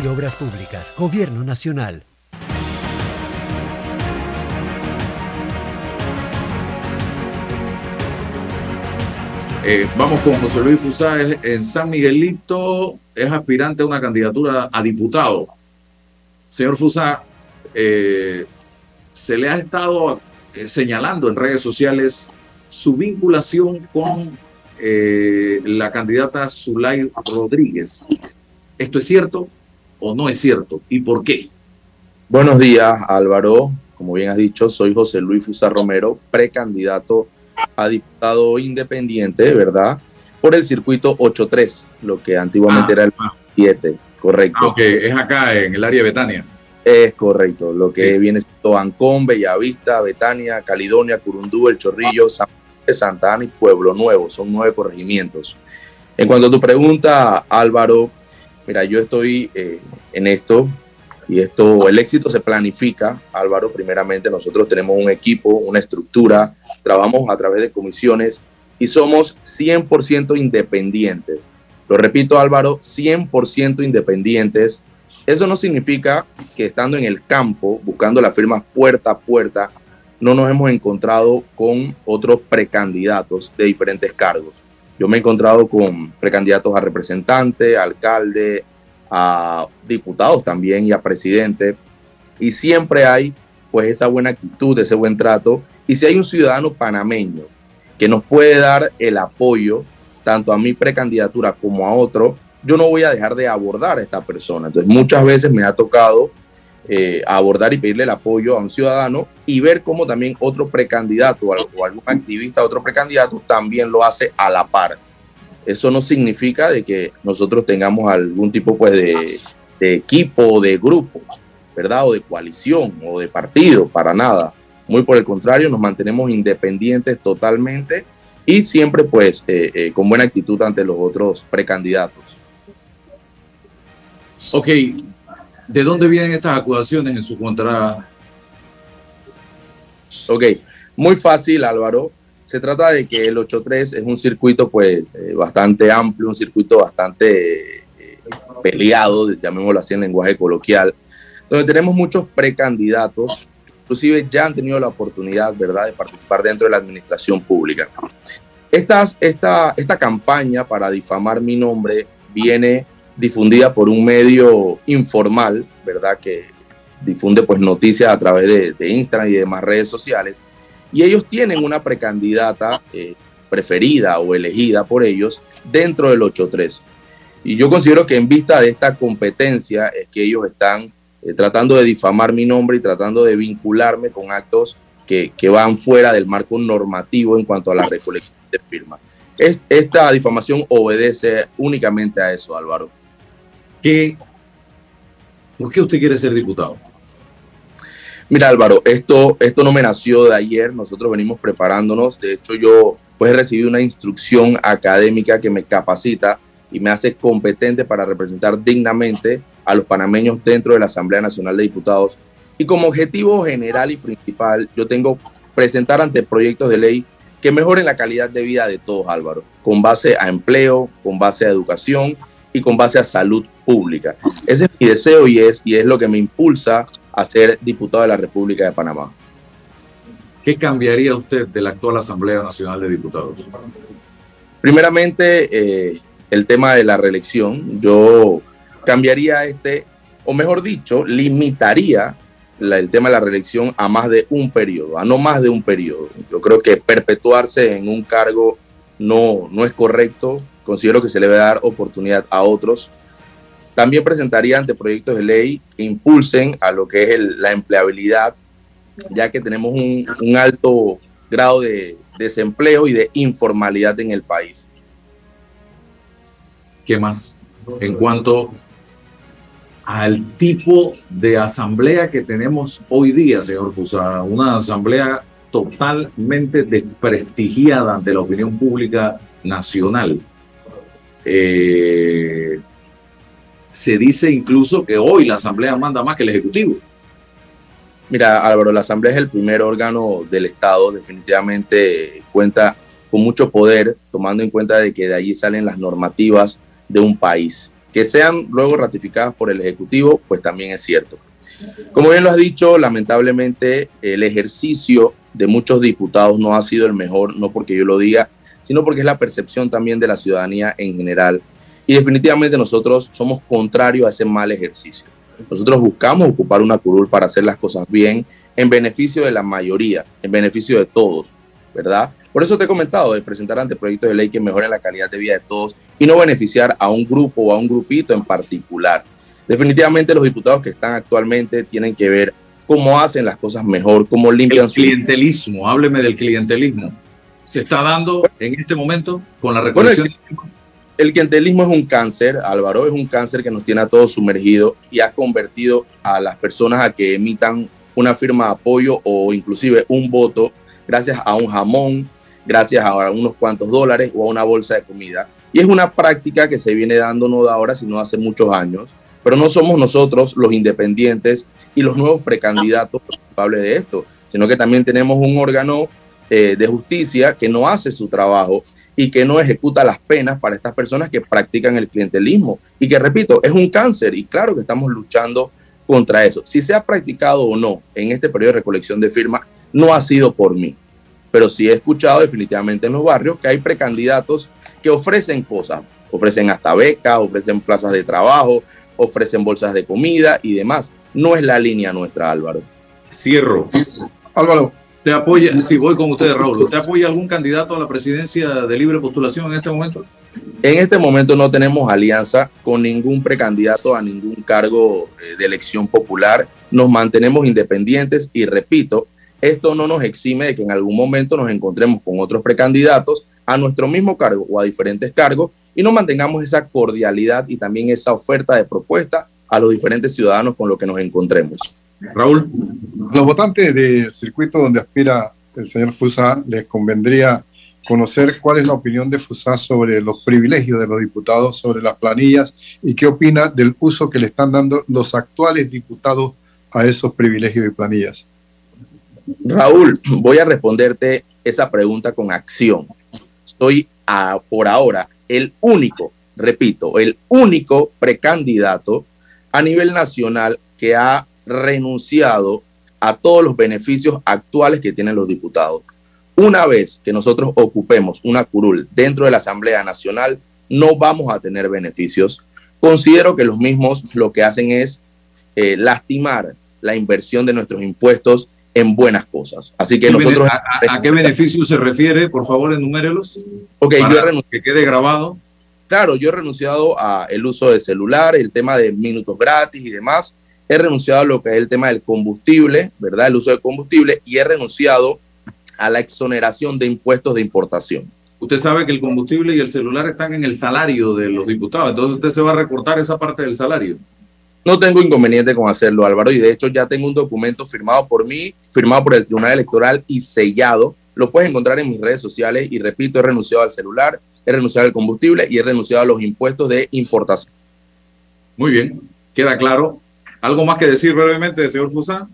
de Obras Públicas, Gobierno Nacional. Eh, vamos con José Luis Fusá, él en San Miguelito es aspirante a una candidatura a diputado. Señor Fusá, eh, se le ha estado eh, señalando en redes sociales su vinculación con la candidata Zulay Rodríguez. ¿Esto es cierto o no es cierto? ¿Y por qué? Buenos días, Álvaro. Como bien has dicho, soy José Luis Fusa Romero, precandidato a diputado independiente, ¿verdad? Por el circuito 8-3, lo que antiguamente Ah, era el 7, correcto. Ah, es acá en el área de Betania. Es correcto, lo que viene siendo Ancón, Bellavista, Betania, Caledonia, Curundú, El Chorrillo, San de Santa Ana y Pueblo Nuevo, son nueve corregimientos. En cuanto a tu pregunta, Álvaro, mira, yo estoy eh, en esto y esto, el éxito se planifica, Álvaro, primeramente nosotros tenemos un equipo, una estructura, trabajamos a través de comisiones y somos 100% independientes. Lo repito, Álvaro, 100% independientes. Eso no significa que estando en el campo, buscando las firmas puerta a puerta, no nos hemos encontrado con otros precandidatos de diferentes cargos. Yo me he encontrado con precandidatos a representante, a alcalde, a diputados también y a presidente. Y siempre hay pues esa buena actitud, ese buen trato. Y si hay un ciudadano panameño que nos puede dar el apoyo, tanto a mi precandidatura como a otro, yo no voy a dejar de abordar a esta persona. Entonces muchas veces me ha tocado eh, abordar y pedirle el apoyo a un ciudadano y ver cómo también otro precandidato o al- o algún activista, otro precandidato también lo hace a la par. Eso no significa de que nosotros tengamos algún tipo pues de, de equipo, de grupo, ¿verdad? O de coalición o de partido, para nada. Muy por el contrario, nos mantenemos independientes totalmente y siempre pues eh, eh, con buena actitud ante los otros precandidatos. Ok, ¿de dónde vienen estas acusaciones en su contra? Ok, muy fácil Álvaro. Se trata de que el 8-3 es un circuito pues eh, bastante amplio, un circuito bastante eh, peleado, llamémoslo así en lenguaje coloquial, donde tenemos muchos precandidatos, inclusive ya han tenido la oportunidad, ¿verdad?, de participar dentro de la administración pública. Estas, esta, esta campaña para difamar mi nombre viene difundida por un medio informal, ¿verdad?, que difunde pues noticias a través de, Instagram y demás redes sociales y ellos tienen una precandidata eh, preferida o elegida por ellos dentro del 8-3. Y yo considero que en vista de esta competencia es que ellos están eh, tratando de difamar mi nombre y tratando de vincularme con actos que, que, van fuera del marco normativo en cuanto a la recolección de firmas. esta difamación obedece únicamente a eso, Álvaro. ¿Qué, ¿Por qué usted quiere ser diputado? Mira Álvaro, esto, esto no me nació de ayer, nosotros venimos preparándonos, de hecho yo pues he recibido una instrucción académica que me capacita y me hace competente para representar dignamente a los panameños dentro de la Asamblea Nacional de Diputados. Y como objetivo general y principal, yo tengo presentar ante proyectos de ley que mejoren la calidad de vida de todos, Álvaro, con base a empleo, con base a educación y con base a salud pública. Ese es mi deseo y es, y es lo que me impulsa a ser diputado de la República de Panamá. ¿Qué cambiaría usted de la actual Asamblea Nacional de Diputados? Primeramente, eh, el tema de la reelección. Yo cambiaría este, o mejor dicho, limitaría la, el tema de la reelección a más de un periodo, a no más de un periodo. Yo creo que perpetuarse en un cargo no, no es correcto. Considero que se le debe dar oportunidad a otros también presentaría anteproyectos de ley que impulsen a lo que es la empleabilidad, ya que tenemos un, alto grado de desempleo y de informalidad en el país. ¿Qué más? En cuanto al tipo de asamblea que tenemos hoy día, señor Fusa, una asamblea totalmente desprestigiada ante la opinión pública nacional. Eh, se dice incluso que hoy la Asamblea manda más que el Ejecutivo. Mira, Álvaro, la Asamblea es el primer órgano del Estado, definitivamente cuenta con mucho poder, tomando en cuenta de que de allí salen las normativas de un país. Que sean luego ratificadas por el Ejecutivo, pues también es cierto. Como bien lo has dicho, lamentablemente el ejercicio de muchos diputados no ha sido el mejor, no porque yo lo diga, sino porque es la percepción también de la ciudadanía en general y definitivamente nosotros somos contrarios a ese mal ejercicio. Nosotros buscamos ocupar una curul para hacer las cosas bien en beneficio de la mayoría, en beneficio de todos, ¿verdad? Por eso te he comentado de presentar ante proyectos de ley que mejoren la calidad de vida de todos y no beneficiar a un grupo o a un grupito en particular. Definitivamente los diputados que están actualmente tienen que ver cómo hacen las cosas mejor, cómo limpian el clientelismo. Hábleme del clientelismo. Se está dando en este momento con la recolección el clientelismo es un cáncer, Álvaro, es un cáncer que nos tiene a todos sumergidos y ha convertido a las personas a que emitan una firma de apoyo o inclusive un voto gracias a un jamón, gracias a unos cuantos dólares o a una bolsa de comida. Y es una práctica que se viene dando no de ahora, sino hace muchos años. Pero no somos nosotros los independientes y los nuevos precandidatos culpables de esto, sino que también tenemos un órgano eh, de justicia que no hace su trabajo y que no ejecuta las penas para estas personas que practican el clientelismo. Y que, repito, es un cáncer y claro que estamos luchando contra eso. Si se ha practicado o no en este periodo de recolección de firmas, no ha sido por mí. Pero sí he escuchado definitivamente en los barrios que hay precandidatos que ofrecen cosas, ofrecen hasta becas, ofrecen plazas de trabajo, ofrecen bolsas de comida y demás. No es la línea nuestra, Álvaro. Cierro. Álvaro, ¿Te apoya, si voy con ustedes, Raúl, ¿te apoya algún candidato a la presidencia de libre postulación en este momento? En este momento no tenemos alianza con ningún precandidato a ningún cargo eh, de elección popular. Nos mantenemos independientes y repito, esto no nos exime de que en algún momento nos encontremos con otros precandidatos a nuestro mismo cargo o a diferentes cargos y nos mantengamos esa cordialidad y también esa oferta de propuesta a los diferentes ciudadanos con los que nos encontremos. Raúl. Los votantes del circuito donde aspira el señor Fusa les convendría conocer cuál es la opinión de Fusa sobre los privilegios de los diputados, sobre las planillas y qué opina del uso que le están dando los actuales diputados a esos privilegios y planillas. Raúl, voy a responderte esa pregunta con acción. Soy por ahora el único, repito, el único precandidato a nivel nacional que ha renunciado a todos los beneficios actuales que tienen los diputados. Una vez que nosotros ocupemos una curul dentro de la Asamblea Nacional, no vamos a tener beneficios. Considero que los mismos lo que hacen es eh, lastimar la inversión de nuestros impuestos en buenas cosas. Así que ¿Qué nosotros... a, a- a qué beneficio se refiere? Por favor, enumérelos. Ok, Para yo he renunciado. Que quede grabado. Claro, yo he renunciado a el uso de celular, el tema de minutos gratis y demás. He renunciado a lo que es el tema del combustible, ¿verdad? El uso del combustible y he renunciado a la exoneración de impuestos de importación. Usted sabe que el combustible y el celular están en el salario de los diputados, entonces usted se va a recortar esa parte del salario. No tengo inconveniente con hacerlo, Álvaro, y de hecho ya tengo un documento firmado por mí, firmado por el Tribunal Electoral y sellado. Lo puedes encontrar en mis redes sociales y repito, he renunciado al celular, he renunciado al combustible y he renunciado a los impuestos de importación. Muy bien, queda claro. ¿Algo más que decir brevemente, señor Fusán?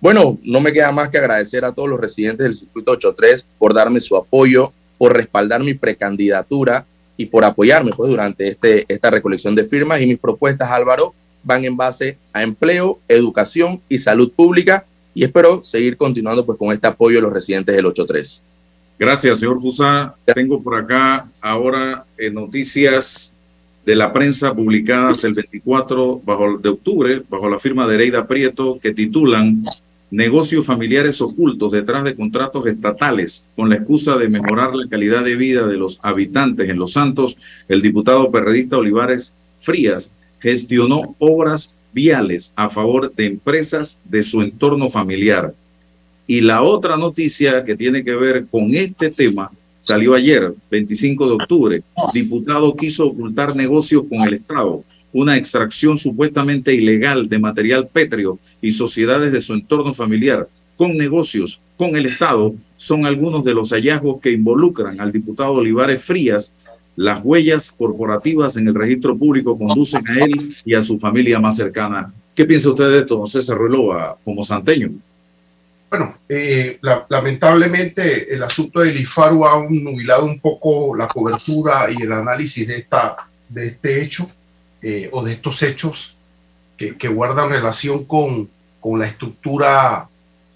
Bueno, no me queda más que agradecer a todos los residentes del circuito 83 por darme su apoyo, por respaldar mi precandidatura y por apoyarme pues, durante este, esta recolección de firmas. Y mis propuestas, Álvaro, van en base a empleo, educación y salud pública. Y espero seguir continuando pues, con este apoyo de los residentes del 83. Gracias, señor Fusá. Tengo por acá ahora eh, noticias de la prensa publicadas el 24 bajo, de octubre bajo la firma de Ereida Prieto que titulan Negocios familiares ocultos detrás de contratos estatales con la excusa de mejorar la calidad de vida de los habitantes en Los Santos. El diputado perredista Olivares Frías gestionó obras viales a favor de empresas de su entorno familiar. Y la otra noticia que tiene que ver con este tema salió ayer, 25 de octubre. Diputado quiso ocultar negocios con el Estado, una extracción supuestamente ilegal de material pétreo y sociedades de su entorno familiar con negocios con el Estado son algunos de los hallazgos que involucran al diputado Olivares Frías. Las huellas corporativas en el registro público conducen a él y a su familia más cercana. ¿Qué piensa usted de esto, don César Ruelova, como santeño? Bueno, eh, la- lamentablemente el asunto del IFARU ha nubilado un poco la cobertura y el análisis de, esta, de este hecho eh, o de estos hechos que, que guardan relación con, con la estructura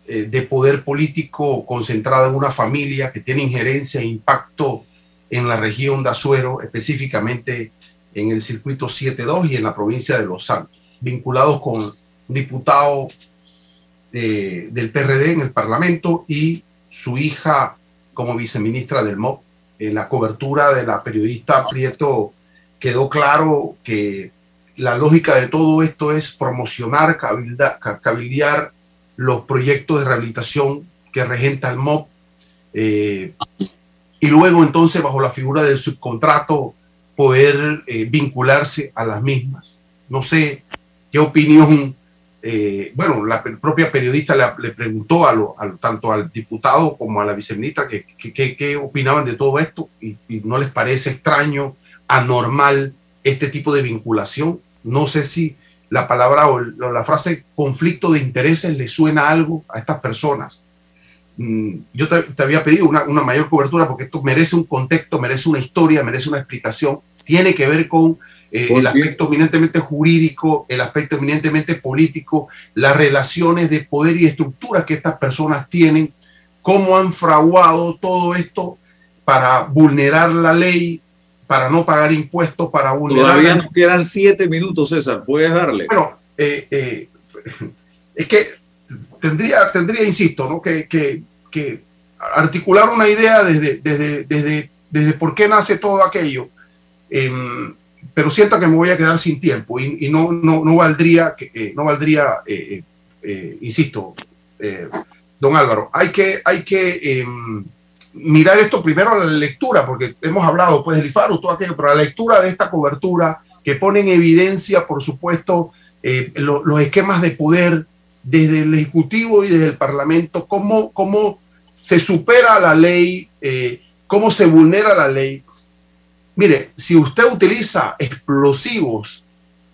eh, de poder político concentrada en una familia que tiene injerencia e impacto en la región de Azuero, específicamente en el circuito 7.2 y en la provincia de Los Santos, vinculados con diputado de- del PRD en el Parlamento y su hija como viceministra del MOP. En la cobertura de la periodista Prieto quedó claro que la lógica de todo esto es promocionar, cabilda- ca- cabildear los proyectos de rehabilitación que regenta el MOP eh, y luego entonces bajo la figura del subcontrato poder eh, vincularse a las mismas. No sé qué opinión eh, bueno, la propia periodista le, preguntó a lo- tanto al diputado como a la viceministra que, que- que- qué opinaban de todo esto y, no les parece extraño, anormal este tipo de vinculación. No sé si la palabra o la frase conflicto de intereses le suena algo a estas personas. Mm, Yo te, te había pedido una, una mayor cobertura porque esto merece un contexto, merece una historia, merece una explicación. Tiene que ver con eh, el aspecto eminentemente jurídico, el aspecto eminentemente político, las relaciones de poder y estructuras que estas personas tienen, cómo han fraguado todo esto para vulnerar la ley, para no pagar impuestos, para vulnerar... Todavía nos quedan siete minutos, César. ¿Puedes darle? Bueno, eh, eh, es que tendría, tendría insisto, ¿no? que, que- que articular una idea desde, desde, desde, desde por qué nace todo aquello. Em, pero siento que me voy a quedar sin tiempo y, no, no, no valdría, eh, no valdría eh, eh, eh, insisto, don Álvaro, hay que, hay que em, mirar esto primero a la lectura, porque hemos hablado pues del IFARU, todo aquello, pero la lectura de esta cobertura que pone en evidencia, por supuesto, lo- los esquemas de poder desde el Ejecutivo y desde el Parlamento, cómo, cómo se supera la ley, cómo se vulnera la ley. Mire, si usted utiliza explosivos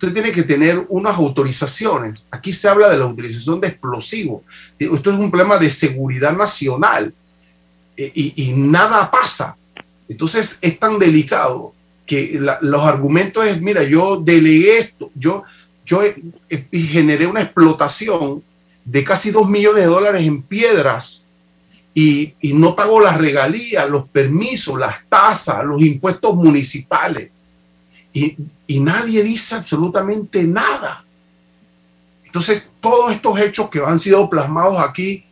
usted tiene que tener unas autorizaciones. Aquí se habla de la utilización de explosivos. Esto es un problema de seguridad nacional eh, y, nada pasa. Entonces es tan delicado que los argumentos es, mira, yo delegué esto, yo, yo generé una explotación de casi dos millones de dólares en piedras y, y no pago las regalías, los permisos, las tasas, los impuestos municipales y, nadie dice absolutamente nada. Entonces, todos estos hechos que han sido plasmados aquí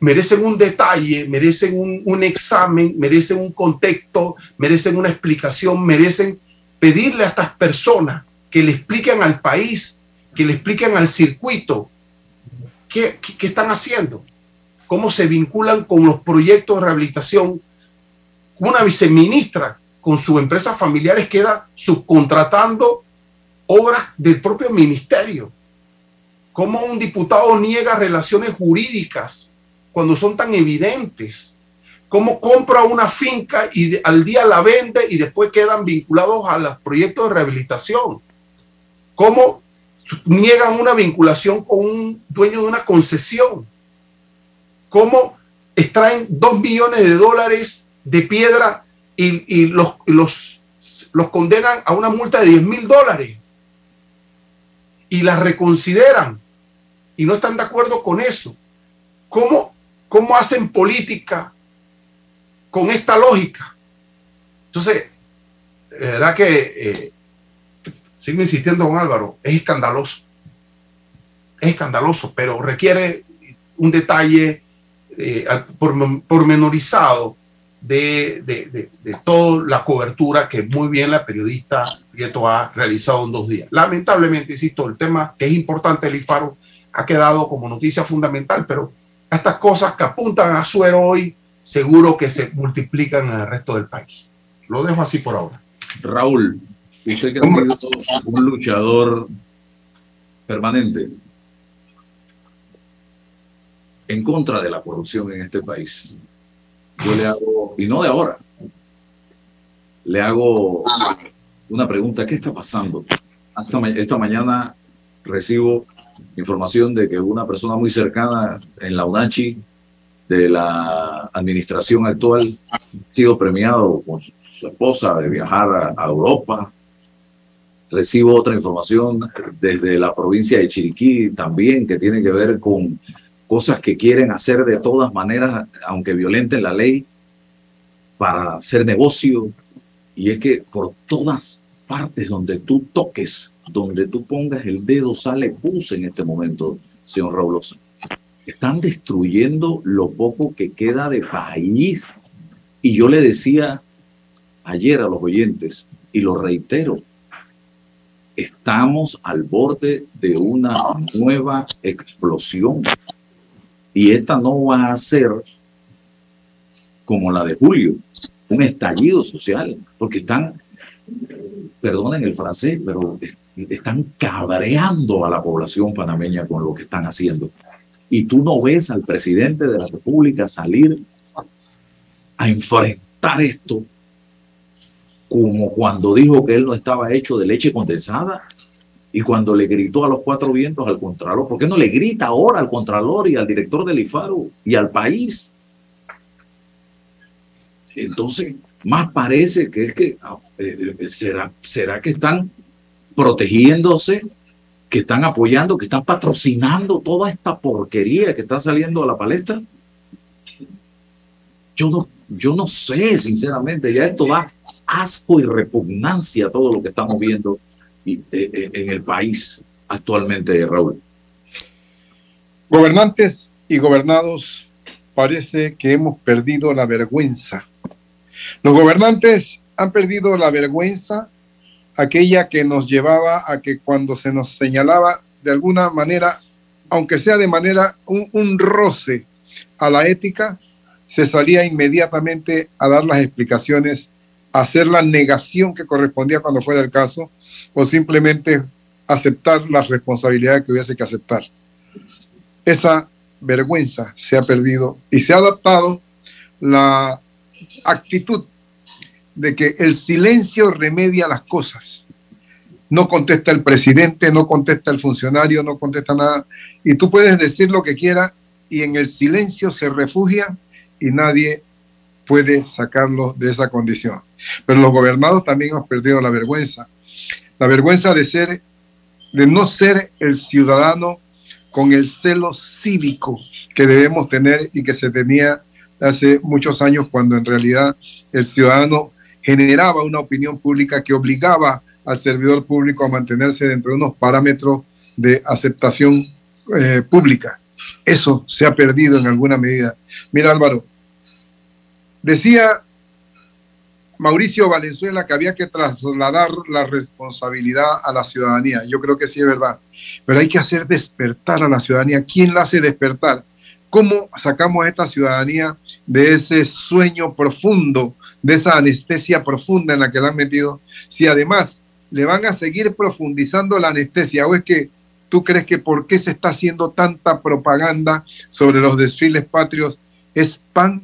merecen un detalle, merecen un, un, examen, merecen un contexto, merecen una explicación, merecen pedirle a estas personas que le expliquen al país, que le expliquen al circuito qué, qué, qué están haciendo, cómo se vinculan con los proyectos de rehabilitación. Una viceministra con sus empresas familiares queda subcontratando obras del propio ministerio. ¿Cómo un diputado niega relaciones jurídicas cuando son tan evidentes? ¿Cómo compra una finca y al día la vende y después quedan vinculados a los proyectos de rehabilitación? ¿Cómo niegan una vinculación con un dueño de una concesión? ¿Cómo extraen dos millones de dólares de piedra y, los, los, condenan a una multa de 10 mil dólares y las reconsideran y no están de acuerdo con eso. ¿Cómo, cómo hacen política con esta lógica? Entonces, verdad que eh, sigo insistiendo con Álvaro, es escandaloso. Es escandaloso, pero requiere un detalle eh, pormenorizado de, de, de, toda la cobertura que muy bien la periodista Prieto ha realizado en dos días. Lamentablemente, insisto, el tema que es importante el IFARO ha quedado como noticia fundamental, pero estas cosas que apuntan a suero hoy, seguro que se multiplican en el resto del país. Lo dejo así por ahora. Raúl, usted que ha sido un luchador permanente en contra de la corrupción en este país yo le hago, y no de ahora, le hago una pregunta, ¿qué está pasando? Hasta esta mañana recibo información de que una persona muy cercana en la UNACHI de la administración actual ha sido premiado con su esposa de viajar a, Europa. Recibo otra información desde la provincia de Chiriquí también que tiene que ver con cosas que quieren hacer de todas maneras, aunque violenten la ley, para hacer negocio. Y es que por todas partes donde tú toques, donde tú pongas el dedo, sale pus en este momento, señor Raulosa. Están destruyendo lo poco que queda de país. Y yo le decía ayer a los oyentes, y lo reitero, estamos al borde de una nueva explosión y esta no va a ser como la de julio, un estallido social, porque están, perdonen el francés, pero están cabreando a la población panameña con lo que están haciendo. Y tú no ves al presidente de la República salir a enfrentar esto como cuando dijo que él no estaba hecho de leche condensada y cuando le gritó a los cuatro vientos al Contralor, ¿por qué no le grita ahora al Contralor y al director del IFARO y al país? Entonces, más parece que es que ah, eh, eh, será, será que están protegiéndose, que están apoyando, que están patrocinando toda esta porquería que está saliendo a la palestra. Yo no, yo no sé, sinceramente, ya esto da asco y repugnancia a todo lo que estamos viendo en el país actualmente, Raúl? Gobernantes y gobernados, parece que hemos perdido la vergüenza. Los gobernantes han perdido la vergüenza, aquella que nos llevaba a que cuando se nos señalaba de alguna manera, aunque sea de manera un, un roce a la ética, se salía inmediatamente a dar las explicaciones, hacer la negación que correspondía cuando fuera el caso, o simplemente aceptar las responsabilidades que hubiese que aceptar. Esa vergüenza se ha perdido y se ha adaptado la actitud de que el silencio remedia las cosas. no contesta el presidente, no contesta el funcionario, no contesta nada. Y tú puedes decir lo que quieras y en el silencio se refugia y nadie puede sacarlo de esa condición. Pero los gobernados también hemos perdido la vergüenza. La vergüenza de ser, de no ser el ciudadano con el celo cívico que debemos tener y que se tenía hace muchos años cuando en realidad el ciudadano generaba una opinión pública que obligaba al servidor público a mantenerse dentro de unos parámetros de aceptación eh, pública. Eso se ha perdido en alguna medida. Mira Álvaro, decía Mauricio Valenzuela que había que trasladar la responsabilidad a la ciudadanía. Yo creo que sí es verdad, pero hay que hacer despertar a la ciudadanía. ¿Quién la hace despertar? ¿Cómo sacamos a esta ciudadanía de ese sueño profundo, de esa anestesia profunda en la que la han metido? Si además le van a seguir profundizando la anestesia, o es que tú crees que por qué se está haciendo tanta propaganda sobre los desfiles patrios es pan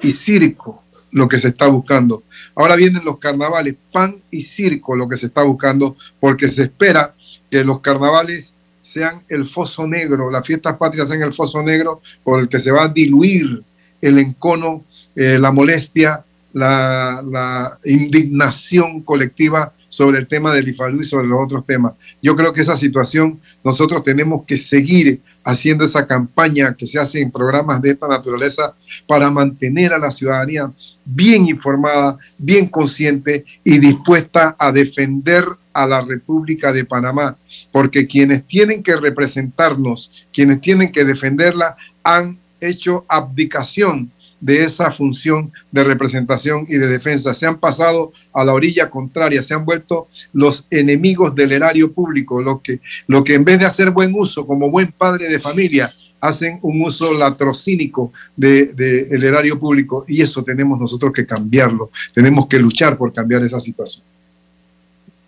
y circo lo que se está buscando. Ahora vienen los carnavales, pan y circo lo que se está buscando, porque se espera que los carnavales sean el foso negro, las fiestas patrias sean el foso negro por el que se va a diluir el encono, eh, la molestia, la, la indignación colectiva sobre el tema del IFALU y sobre los otros temas. Yo creo que esa situación nosotros tenemos que seguir haciendo esa campaña que se hace en programas de esta naturaleza para mantener a la ciudadanía bien informada, bien consciente y dispuesta a defender a la República de Panamá, porque quienes tienen que representarnos, quienes tienen que defenderla, han hecho abdicación de esa función de representación y de defensa. Se han pasado a la orilla contraria, se han vuelto los enemigos del erario público, lo que, lo que en vez de hacer buen uso como buen padre de familia, hacen un uso latrocínico del de, erario público y eso tenemos nosotros que cambiarlo, tenemos que luchar por cambiar esa situación.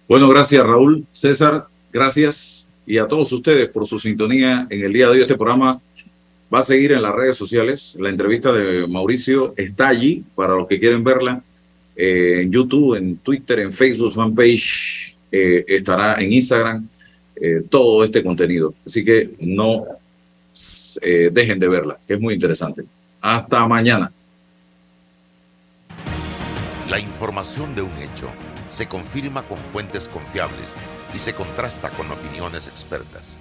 Bueno, gracias Raúl, César, gracias y a todos ustedes por su sintonía en el día de hoy. Este programa va a seguir en las redes sociales. La entrevista de Mauricio está allí para los que quieren verla. Eh, en YouTube, en Twitter, en Facebook, fanpage, eh, estará en Instagram eh, todo este contenido. Así que no dejen de verla, que es muy interesante. Hasta mañana. La información de un hecho se confirma con fuentes confiables y se contrasta con opiniones expertas.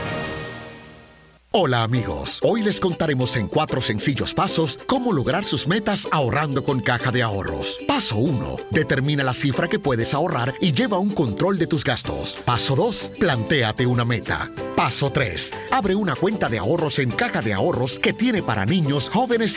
Hola amigos, hoy les contaremos en cuatro sencillos pasos cómo lograr sus metas ahorrando con caja de ahorros. Paso 1. Determina la cifra que puedes ahorrar y lleva un control de tus gastos. Paso 2. Plantéate una meta. Paso 3. Abre una cuenta de ahorros en caja de ahorros que tiene para niños, jóvenes